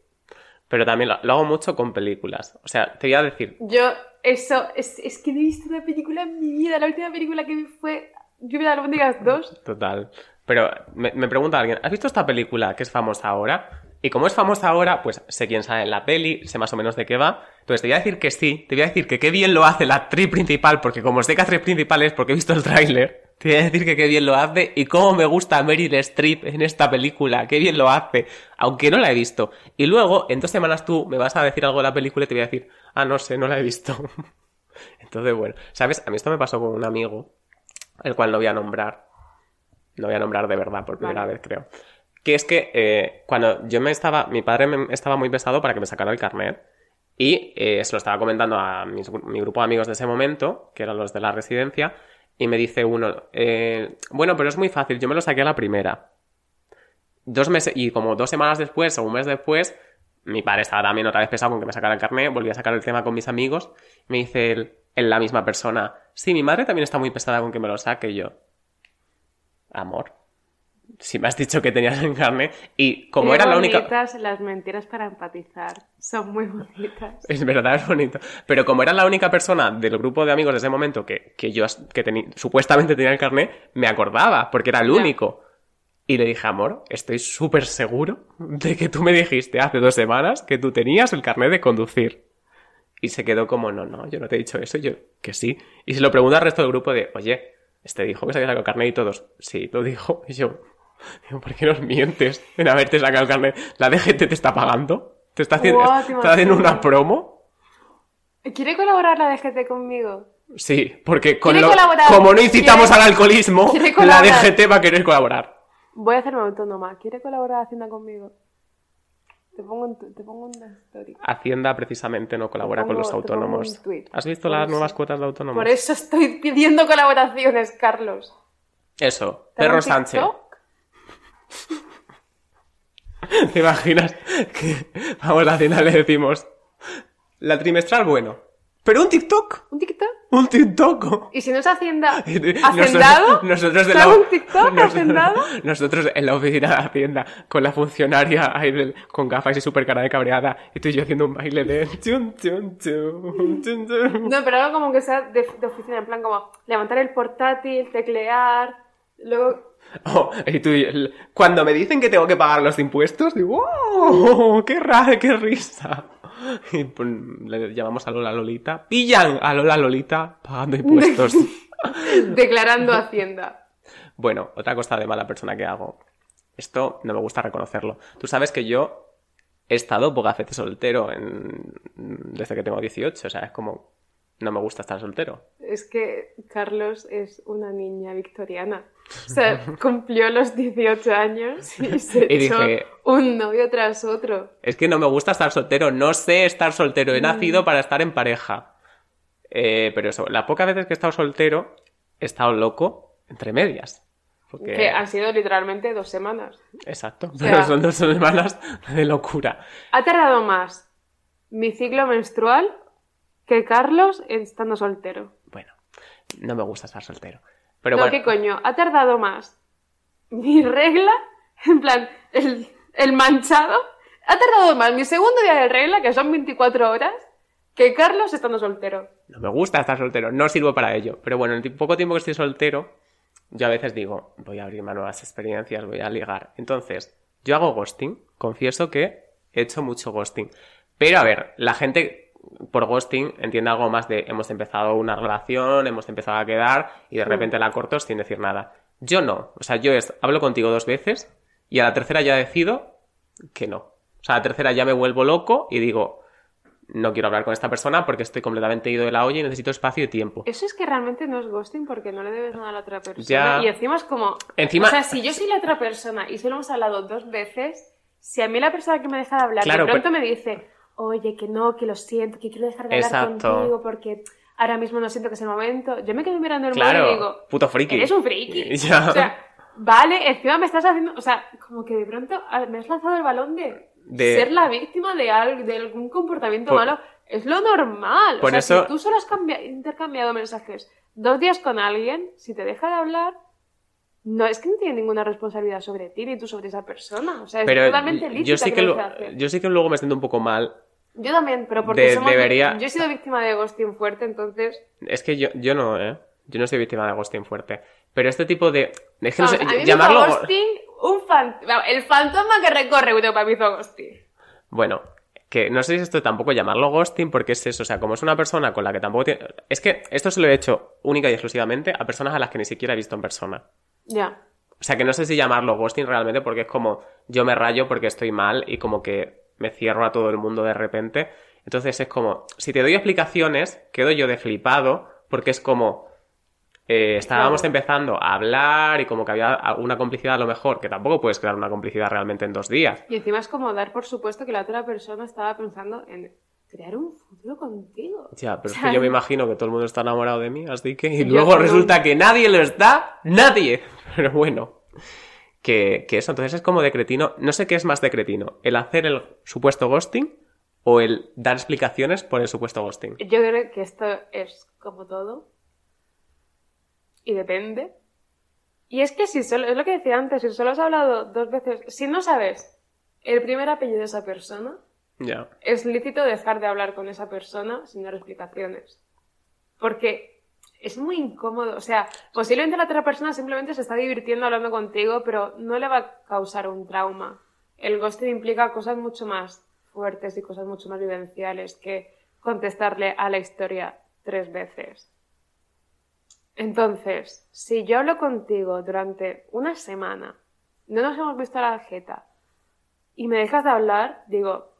Pero también lo, lo hago mucho con películas. O sea, te voy a decir, Yo, eso, es, es que no he visto una película en mi vida. La última película que vi fue Lluvia de albóndigas 2. Total. Pero me, me pregunta alguien, ¿has visto esta película que es famosa ahora? Y como es famosa ahora, pues sé quién sale en la peli, sé más o menos de qué va. Entonces te voy a decir que sí, te voy a decir que qué bien lo hace la actriz principal, porque como sé que actriz principal es porque he visto el tráiler, te voy a decir que qué bien lo hace y cómo me gusta Meryl Streep en esta película, qué bien lo hace, aunque no la he visto. Y luego, en dos semanas tú me vas a decir algo de la película y te voy a decir, ah, no sé, no la he visto. (laughs) Entonces, bueno, ¿sabes? A mí esto me pasó con un amigo, el cual no voy a nombrar. No voy a nombrar de verdad por primera Vale. vez, creo. Que es que eh, cuando yo me estaba. Mi padre me estaba muy pesado para que me sacara el carnet. Y eh, se lo estaba comentando a gru- mi grupo de amigos de ese momento, que eran los de la residencia. Y me dice uno, eh, bueno, pero es muy fácil, yo me lo saqué a la primera. Dos meses, y como dos semanas después o un mes después, mi padre estaba también otra vez pesado con que me sacara el carnet, volví a sacar el tema con mis amigos. Me dice él, en la misma persona, sí, mi madre también está muy pesada con que me lo saque yo. Amor, si me has dicho que tenías el carnet y como Qué era la única... bonitas las mentiras para empatizar. Son muy bonitas. Es verdad, es bonito. Pero como era la única persona del grupo de amigos de ese momento que, que yo que teni- supuestamente tenía el carnet, me acordaba, porque era el único. Y le dije, amor, estoy súper seguro de que tú me dijiste hace dos semanas que tú tenías el carnet de conducir. Y se quedó como, no, no, yo no te he dicho eso, y yo que sí. Y se lo pregunta al resto del grupo de, oye, este dijo que se había sacado carnet y todos, sí, lo dijo. Y yo, digo, (laughs) ¿por qué nos mientes en haberte sacado el carnet? ¿La DGT te está pagando? ¿Te está haciendo, Guau, te está haciendo una promo? ¿Quiere colaborar la DGT conmigo? Sí, porque con como no incitamos ¿Quiere- al alcoholismo, la? DGT va a querer colaborar. Voy a hacerme autónoma. ¿Quiere colaborar Hacienda conmigo? Te pongo un, te pongo una story. Hacienda precisamente no colabora con los autónomos. ¿Has visto las eso. nuevas cuotas de autónomos? Por eso estoy pidiendo colaboraciones, Carlos. Eso, ¿Te hago Perro Sánchez. ¿Te imaginas que vamos a Hacienda y le decimos la trimestral, bueno, pero un TikTok, ¿Un TikTok? un TikTok. ¿Y si no es Hacienda? (laughs) ¿Hacendado? Nosotros, de ¿Te la, hago un TikTok (laughs) nosotros- hacendado? nosotros en la oficina de Hacienda con la funcionaria ahí del- con gafas y súper cara de cabreada y tú y yo haciendo un baile de chun, chun, chun, chun, chun. No, pero algo como que sea de, de oficina, en plan como levantar el portátil, teclear, luego... (laughs) Oh, y tú cuando me dicen que tengo que pagar los impuestos digo ¡Oh! ¡Qué raro, qué risa! (laughs) Y pues, le llamamos a Lola Lolita. ¡Pillan a Lola Lolita pagando (laughs) impuestos! declarando Hacienda. Bueno, otra cosa de mala persona que hago. Esto no me gusta reconocerlo. Tú sabes que yo he estado pocas veces soltero en- desde que tengo 18. O sea, es como... no me gusta estar soltero. Es que Carlos es una niña victoriana. O sea, (laughs) cumplió los 18 años y (laughs) se Y echó dije- un novio tras otro. Es que no me gusta estar soltero, no sé estar soltero, he nacido para estar en pareja. Eh, pero eso, las pocas veces que he estado soltero, he estado loco entre medias. Porque... Que han sido literalmente dos semanas. Exacto, sea- pero son dos semanas de locura. Ha tardado más mi ciclo menstrual que Carlos estando soltero. Bueno, no me gusta estar soltero. Pero no, bueno, ¿qué coño? Ha tardado más mi regla, en plan, el, el manchado. Ha tardado más mi segundo día de regla, que son 24 horas, que Carlos estando soltero. no me gusta estar soltero, no sirvo para ello. Pero bueno, en el poco tiempo que estoy soltero, yo a veces digo, voy a abrirme a nuevas experiencias, voy a ligar. Entonces, yo hago ghosting, confieso que he hecho mucho ghosting. Pero a ver, la gente por ghosting entiende algo más de hemos empezado una relación, hemos empezado a quedar y de repente la corto sin decir nada. Yo no, o sea, yo es, hablo contigo dos veces y a la tercera ya decido que no. O sea, a la tercera ya me vuelvo loco y digo, no quiero hablar con esta persona porque estoy completamente ido de la olla y necesito espacio y tiempo. Eso es que realmente no es ghosting porque no le debes nada a la otra persona. Ya. Y encima es como. Encima- O sea, si yo soy la otra persona y solo hemos hablado dos veces, si a mí la persona que me deja de hablar Claro, de pronto pero- me dice, oye, que no, que lo siento, que quiero dejar de hablar Exacto. contigo porque ahora mismo no siento que es el momento, yo me quedo mirando el Claro, móvil y digo, puto friki. eres un friki. (laughs) Ya. O sea, vale, encima me estás haciendo. O sea, como que de pronto me has lanzado el balón de, De- ser la víctima de, algo, de algún comportamiento Por- malo. Es lo normal. Por o sea, eso- si tú solo has cambia- intercambiado mensajes dos días con alguien, si te deja de hablar, no es que no tiene ninguna responsabilidad sobre ti ni tú sobre esa persona. O sea, es Pero totalmente lícita yo sí que, lo lo- que hace. yo sí que luego me siento un poco mal. Yo también, pero porque de- somos... debería- Yo he sido víctima de ghosting fuerte, entonces... Es que yo, yo no, ¿eh? Yo no soy víctima de ghosting fuerte. Pero este tipo de... Es que no sé, a mí me llamarlo... hizo ghosting un fan... El fantasma que recorre Europa me hizo ghosting. Bueno, que no sé si esto tampoco llamarlo ghosting porque es eso, o sea, como es una persona con la que tampoco tiene... Es que esto se lo he hecho única y exclusivamente a personas a las que ni siquiera he visto en persona. Ya. O sea, que no sé si llamarlo ghosting realmente porque es como yo me rayo porque estoy mal y como que me cierro a todo el mundo de repente. Entonces es como, si te doy explicaciones, quedo yo de flipado porque es como, eh, estábamos Claro. empezando a hablar y como que había alguna complicidad a lo mejor, que tampoco puedes crear una complicidad realmente en dos días. Y encima es como dar por supuesto que la otra persona estaba pensando en crear un futuro contigo. Ya, pero es O sea, que yo me imagino que todo el mundo está enamorado de mí, así que... Y luego resulta que nadie lo está, nadie. (laughs) Pero bueno, que, que eso, entonces es como de cretino. No sé qué es más de cretino, el hacer el supuesto ghosting o el dar explicaciones por el supuesto ghosting. Yo creo que esto es como todo. Y depende. Y es que si solo, es lo que decía antes, si solo has hablado dos veces, si no sabes el primer apellido de esa persona, Ya. es lícito dejar de hablar con esa persona sin dar explicaciones. Porque es muy incómodo. O sea, posiblemente la otra persona simplemente se está divirtiendo hablando contigo, pero no le va a causar un trauma. El ghosting implica cosas mucho más fuertes y cosas mucho más vivenciales que contestarle a la historia tres veces. Entonces, si yo hablo contigo durante una semana, no nos hemos visto la jeta, y me dejas de hablar, digo,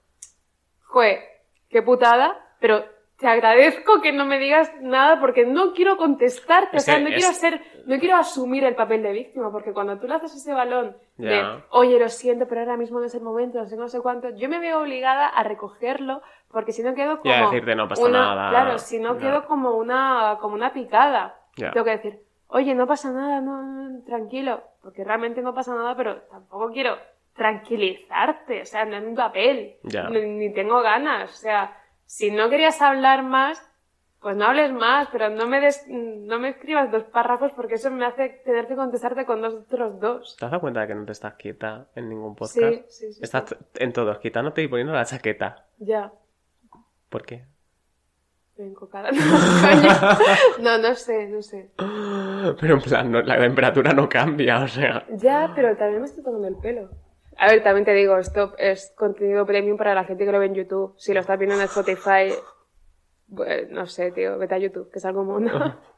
Jue, qué putada, pero te agradezco que no me digas nada porque no quiero contestarte, Es o sea, no es- quiero ser, no quiero asumir el papel de víctima, porque cuando tú le haces ese balón de, oye, lo siento, pero ahora mismo no es el momento, no sé, no sé cuánto, yo me veo obligada a recogerlo, porque si no quedo como decirte, no pasa una- nada. Claro, si no quedo como una, como una picada. Tengo que decir, oye, no pasa nada, no, no, tranquilo, porque realmente no pasa nada, pero tampoco quiero tranquilizarte, o sea, no es mi papel, ni, ni tengo ganas, o sea, si no querías hablar más, pues no hables más, pero no me des, no me escribas dos párrafos porque eso me hace tener que contestarte con dos otros dos. ¿Te has dado cuenta de que no te estás quieta en ningún podcast? Sí, sí, sí. Estás sí. en todos, quitándote y poniendo la chaqueta. Ya. ¿Por qué? Estoy encocada. No, (laughs) no, no sé, no sé. Pero en plan, no- la temperatura no cambia, o sea... Ya, pero también me estoy tomando el pelo. A ver, también te digo, esto es contenido premium para la gente que lo ve en YouTube. Si lo estás viendo en Spotify, pues, no sé, tío, vete a YouTube, que es algo mono. (laughs)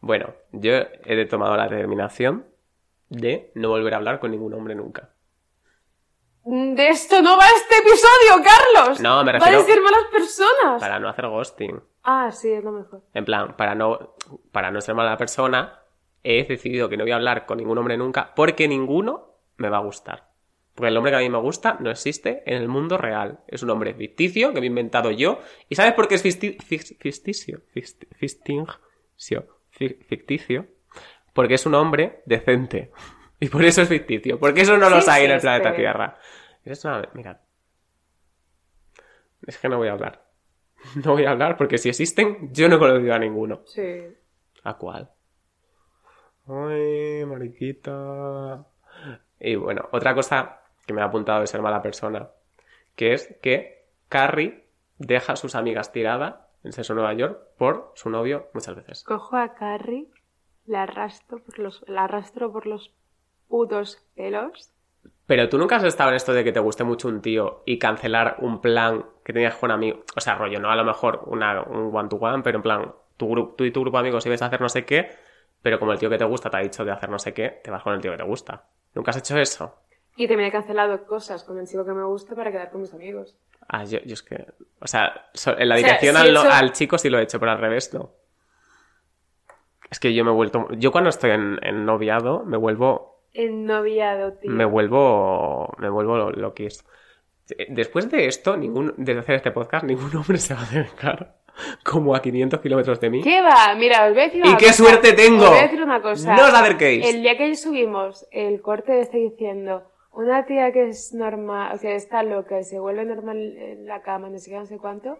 Bueno, yo he tomado la determinación de no volver a hablar con ningún hombre nunca. De esto no va este episodio, Carlos. No, me Va refiero- a decir malas personas. Para no hacer ghosting. Ah, sí, es lo mejor. En plan, para no, para no ser mala persona, he decidido que no voy a hablar con ningún hombre nunca porque ninguno me va a gustar. Porque el hombre que a mí me gusta no existe en el mundo real. Es un hombre ficticio que me he inventado yo. ¿Y sabes por qué es ficticio? Fisti- Fistingcio. Fi- Ficticio. Porque es un hombre decente. (laughs) Y por eso es ficticio. Porque eso no Sí los hay en el planeta Tierra. Es una... Mirad. Es que no voy a hablar. (laughs) No voy a hablar porque si existen, yo no he conocido a ninguno. Sí. ¿A cuál? Ay, mariquita. Y bueno, otra cosa que me ha apuntado de ser mala persona, que es que Carrie deja a sus amigas tiradas en Sexo Nueva York por su novio muchas veces. Cojo a Carrie, la arrastro por los, la arrastro por los putos pelos. Pero tú nunca has estado en esto de que te guste mucho un tío y cancelar un plan que tenías con amigos. O sea, rollo, no a lo mejor una, un one-to-one, pero en plan, tu grupo, tú y tu grupo de amigos ibas a hacer no sé qué, pero como el tío que te gusta te ha dicho de hacer no sé qué, te vas con el tío que te gusta. ¿Nunca has hecho eso? Y también he cancelado cosas con el chico que me gusta para quedar con mis amigos. Ah, yo, yo es que. O sea, so- en la O sea, al, hecho- chico sí lo he hecho, pero al revés no. Es que yo me he vuelto. Yo cuando estoy en, en noviado me vuelvo. El noviado, tío. Me vuelvo. Me vuelvo lo, loquis. Después de esto, ningún, de hacer este podcast, ningún (laughs) hombre se va a acercar como a 500 kilómetros de mí. ¿Qué va? Mira, os voy a decir ¿Y una qué cosa. suerte tengo? Os voy a decir una cosa. No os acerquéis. El día que subimos el corte estoy diciendo una tía que es normal, que está loca y se vuelve normal en la cama, no sé qué, no sé cuánto.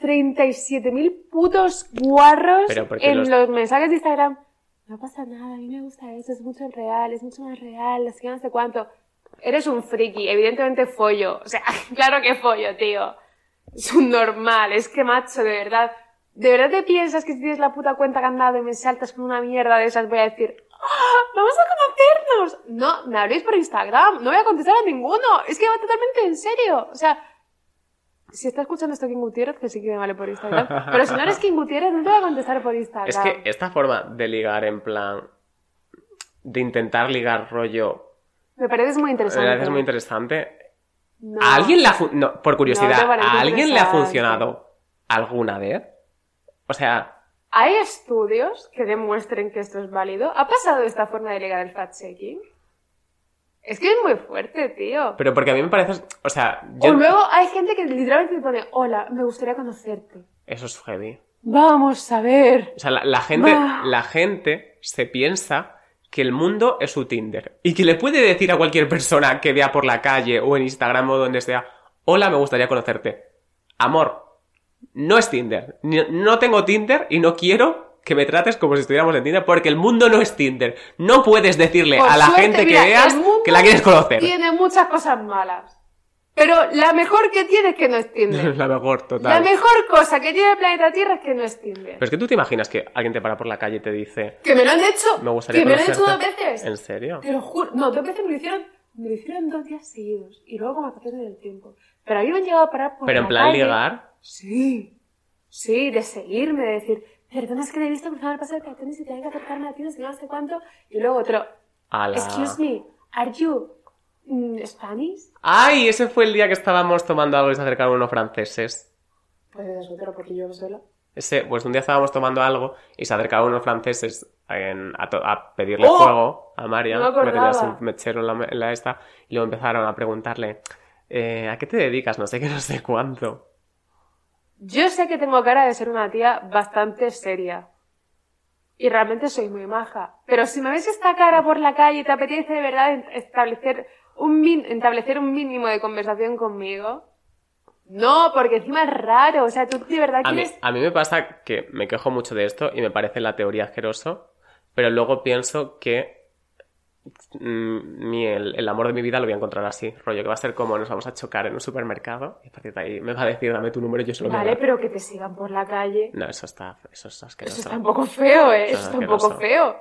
37.000 putos guarros Pero porque en los- los... mensajes de Instagram. No pasa nada, a mí me gusta eso, es mucho real, es mucho más real, no sé qué, no sé cuánto. Eres un friki, evidentemente follo. O sea, (laughs) claro que follo, tío. Es un normal, es que macho, de verdad. ¿De verdad te piensas que si tienes la puta cuenta que han dado y me saltas con una mierda de esas voy a decir. ¡Vamos a conocernos! No, me habléis por Instagram, no voy a contestar a ninguno. Es que va totalmente en serio. O sea, si está escuchando esto King Gutiérrez, que sí que me vale por Instagram. Pero si no eres King Gutiérrez, no te voy a contestar por Instagram. Es que esta forma de ligar en plan. De intentar ligar rollo. Me parece muy Me interesante. parece muy interesante. No. ¿A alguien le ha fun- no, por curiosidad, No ¿a alguien le ha funcionado alguna vez? O sea, ¿Hay estudios que demuestren que esto es válido? ¿Ha pasado esta forma de ligar el fact-checking? Es que es muy fuerte, tío. pero porque a mí me parece, o sea, yo- O luego hay gente que literalmente te pone, hola, me gustaría conocerte. eso es heavy. Vamos a ver. O sea, la, la gente, Bah. la gente se piensa que el mundo es su Tinder y que le puede decir a cualquier persona que vea por la calle o en Instagram o donde sea, hola, me gustaría conocerte. Amor, no es Tinder. No tengo Tinder y no quiero que me trates como si estuviéramos en Tinder porque el mundo no es Tinder. No puedes decirle Por a la suerte, gente mira, que veas el que la quieres conocer. Tiene muchas cosas malas. Pero la mejor que tiene es que no es Tinder. (laughs) la mejor, la total. mejor cosa que tiene el planeta Tierra es que no es Tinder. Pero es que tú te imaginas que alguien te para por la calle y te dice, Que me lo han hecho. me gustaría que me lo han hecho conocerte". dos veces. ¿En serio? Te lo juro. No, dos veces me lo hicieron. Me lo hicieron dos días seguidos. Y luego con vacaciones del tiempo. Pero a mí me han llegado a parar por Pero en la plan calle. ligar, Sí. Sí, de seguirme, de decir, perdona, es que le he visto cruzar el paso de peatones y tengo que acercarme a ti, no sé no sé cuánto. Y luego otro, a la... excuse me, are you mm, Spanish? ¡Ay! Ese fue el día que estábamos tomando algo y se acercaron unos franceses. Pues es otro, porque yo sola. Ese, pues un día estábamos tomando algo y se acercaron unos franceses en- a, to- a pedirle ¡Oh! fuego a Marian, No me que tenía acordaba. su mechero en la, en la esta, y luego empezaron a preguntarle, eh, ¿a qué te dedicas? No sé qué, no sé cuánto. Yo sé que tengo cara de ser una tía bastante seria. Y realmente soy muy maja. Pero si me ves esta cara por la calle y te apetece de verdad establecer un, min- establecer un mínimo de conversación conmigo, no, porque encima es raro. O sea, tú de verdad A mí, quieres... a mí me pasa que me quejo mucho de esto y me parece la teoría asqueroso, pero luego pienso que mi- el, el amor de mi vida lo voy a encontrar así, rollo, que va a ser como nos vamos a chocar en un supermercado y a partir de ahí me va a decir dame tu número y yo se lo voy a Vale, pero que te sigan por la calle. No, eso está, eso es asqueroso. Eso está un poco feo, ¿eh? Eso Eso es está un poco feo.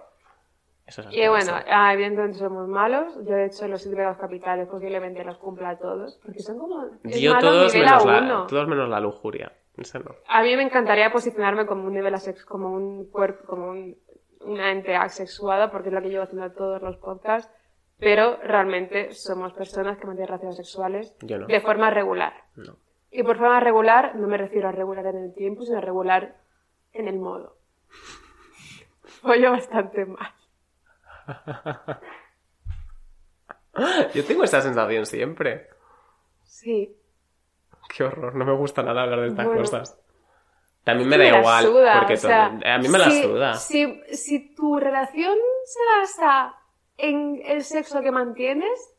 Eso es Y bueno, ah, evidentemente somos malos. Yo, de hecho, los siete pecados capitales posiblemente los cumpla todos. Porque son como... es Yo malo todos nivel menos, a la, uno. todos menos la lujuria. Eso no. A mí me encantaría posicionarme como un nivel asex, como un cuerpo, como un, una ente asexuada, porque es lo que llevo haciendo todos los podcasts. pero realmente somos personas que mantienen relaciones sexuales Yo no. de forma regular. No. Y por forma regular no me refiero a regular en el tiempo, sino a regular en el modo. Follo bastante mal. (laughs) Yo tengo esa sensación siempre. Sí. Qué horror, no me gusta nada hablar de estas Bueno. cosas. También me Me da igual, suda, porque o sea, todo- a mí me la suda. Si, si tu relación se basa en el sexo que mantienes,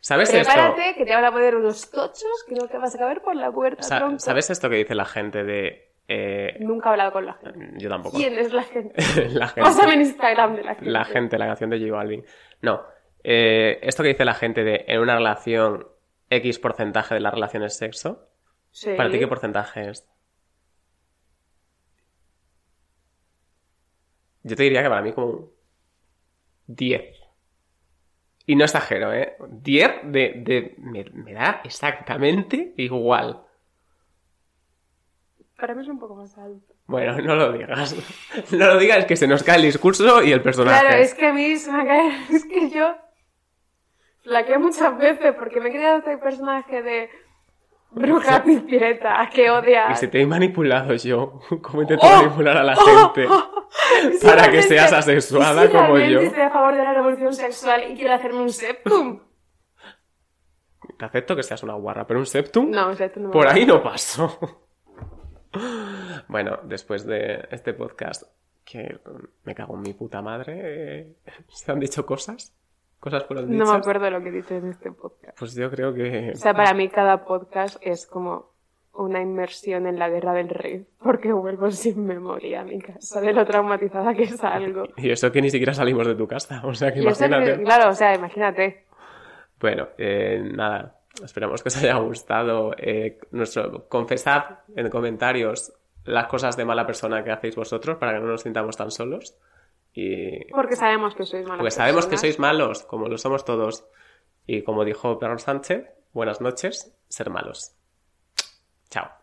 ¿Sabes esto? prepárate que te van a poner unos tochos que no te vas a caber por la puerta, Sa-. ¿Sabes esto que dice la gente de... eh, Nunca he hablado con la gente. Yo tampoco. ¿Quién es la gente? (laughs) la gente. Pásame en Instagram de la gente. La gente, la canción de J Balvin. No. eh, esto que dice la gente de en una relación X porcentaje de la relación es sexo. Sí. ¿Para ti qué porcentaje es? Yo te diría que para mí como un 10. Y no exagero, ¿eh? 10 de... de me, me da exactamente igual. Para mí es un poco más alto. Bueno, (laughs) no lo digas. No lo digas, que se nos cae el discurso y el personaje. Claro, es que a mí se me caído... (laughs) Es que yo flaqueo muchas veces porque me he creado este personaje de bruja (laughs) pizpireta que odia... Y si te he manipulado yo, ¿cómo intento ¡Oh! manipular a la ¡Oh! gente? ¡Oh! (laughs) Para que seas asexuada como yo. estoy a favor de la revolución sexual y quiero hacerme un septum. Te acepto que seas una guarra, pero un septum, No, un septum no por ahí no paso. (laughs) Bueno, después de este podcast, que me cago en mi puta madre, eh, (laughs) ¿se han dicho cosas? ¿Cosas fueron No me acuerdo lo que dices en este podcast. Pues yo creo que... O sea, para mí cada podcast es como una inmersión en la guerra del rey, porque vuelvo sin memoria a mi casa de lo traumatizada que salgo. (laughs) Y eso que ni siquiera salimos de tu casa, o sea que imagínate. que- claro, o sea, imagínate. Bueno, eh, nada, esperamos que os haya gustado. Eh, nuestro, confesad en comentarios las cosas de mala persona que hacéis vosotros para que no nos sintamos tan solos. Y Porque sabemos que sois malas porque sabemos que sois malos, como lo somos todos. Y como dijo Pedro Sánchez, buenas noches, ser malos. Chao.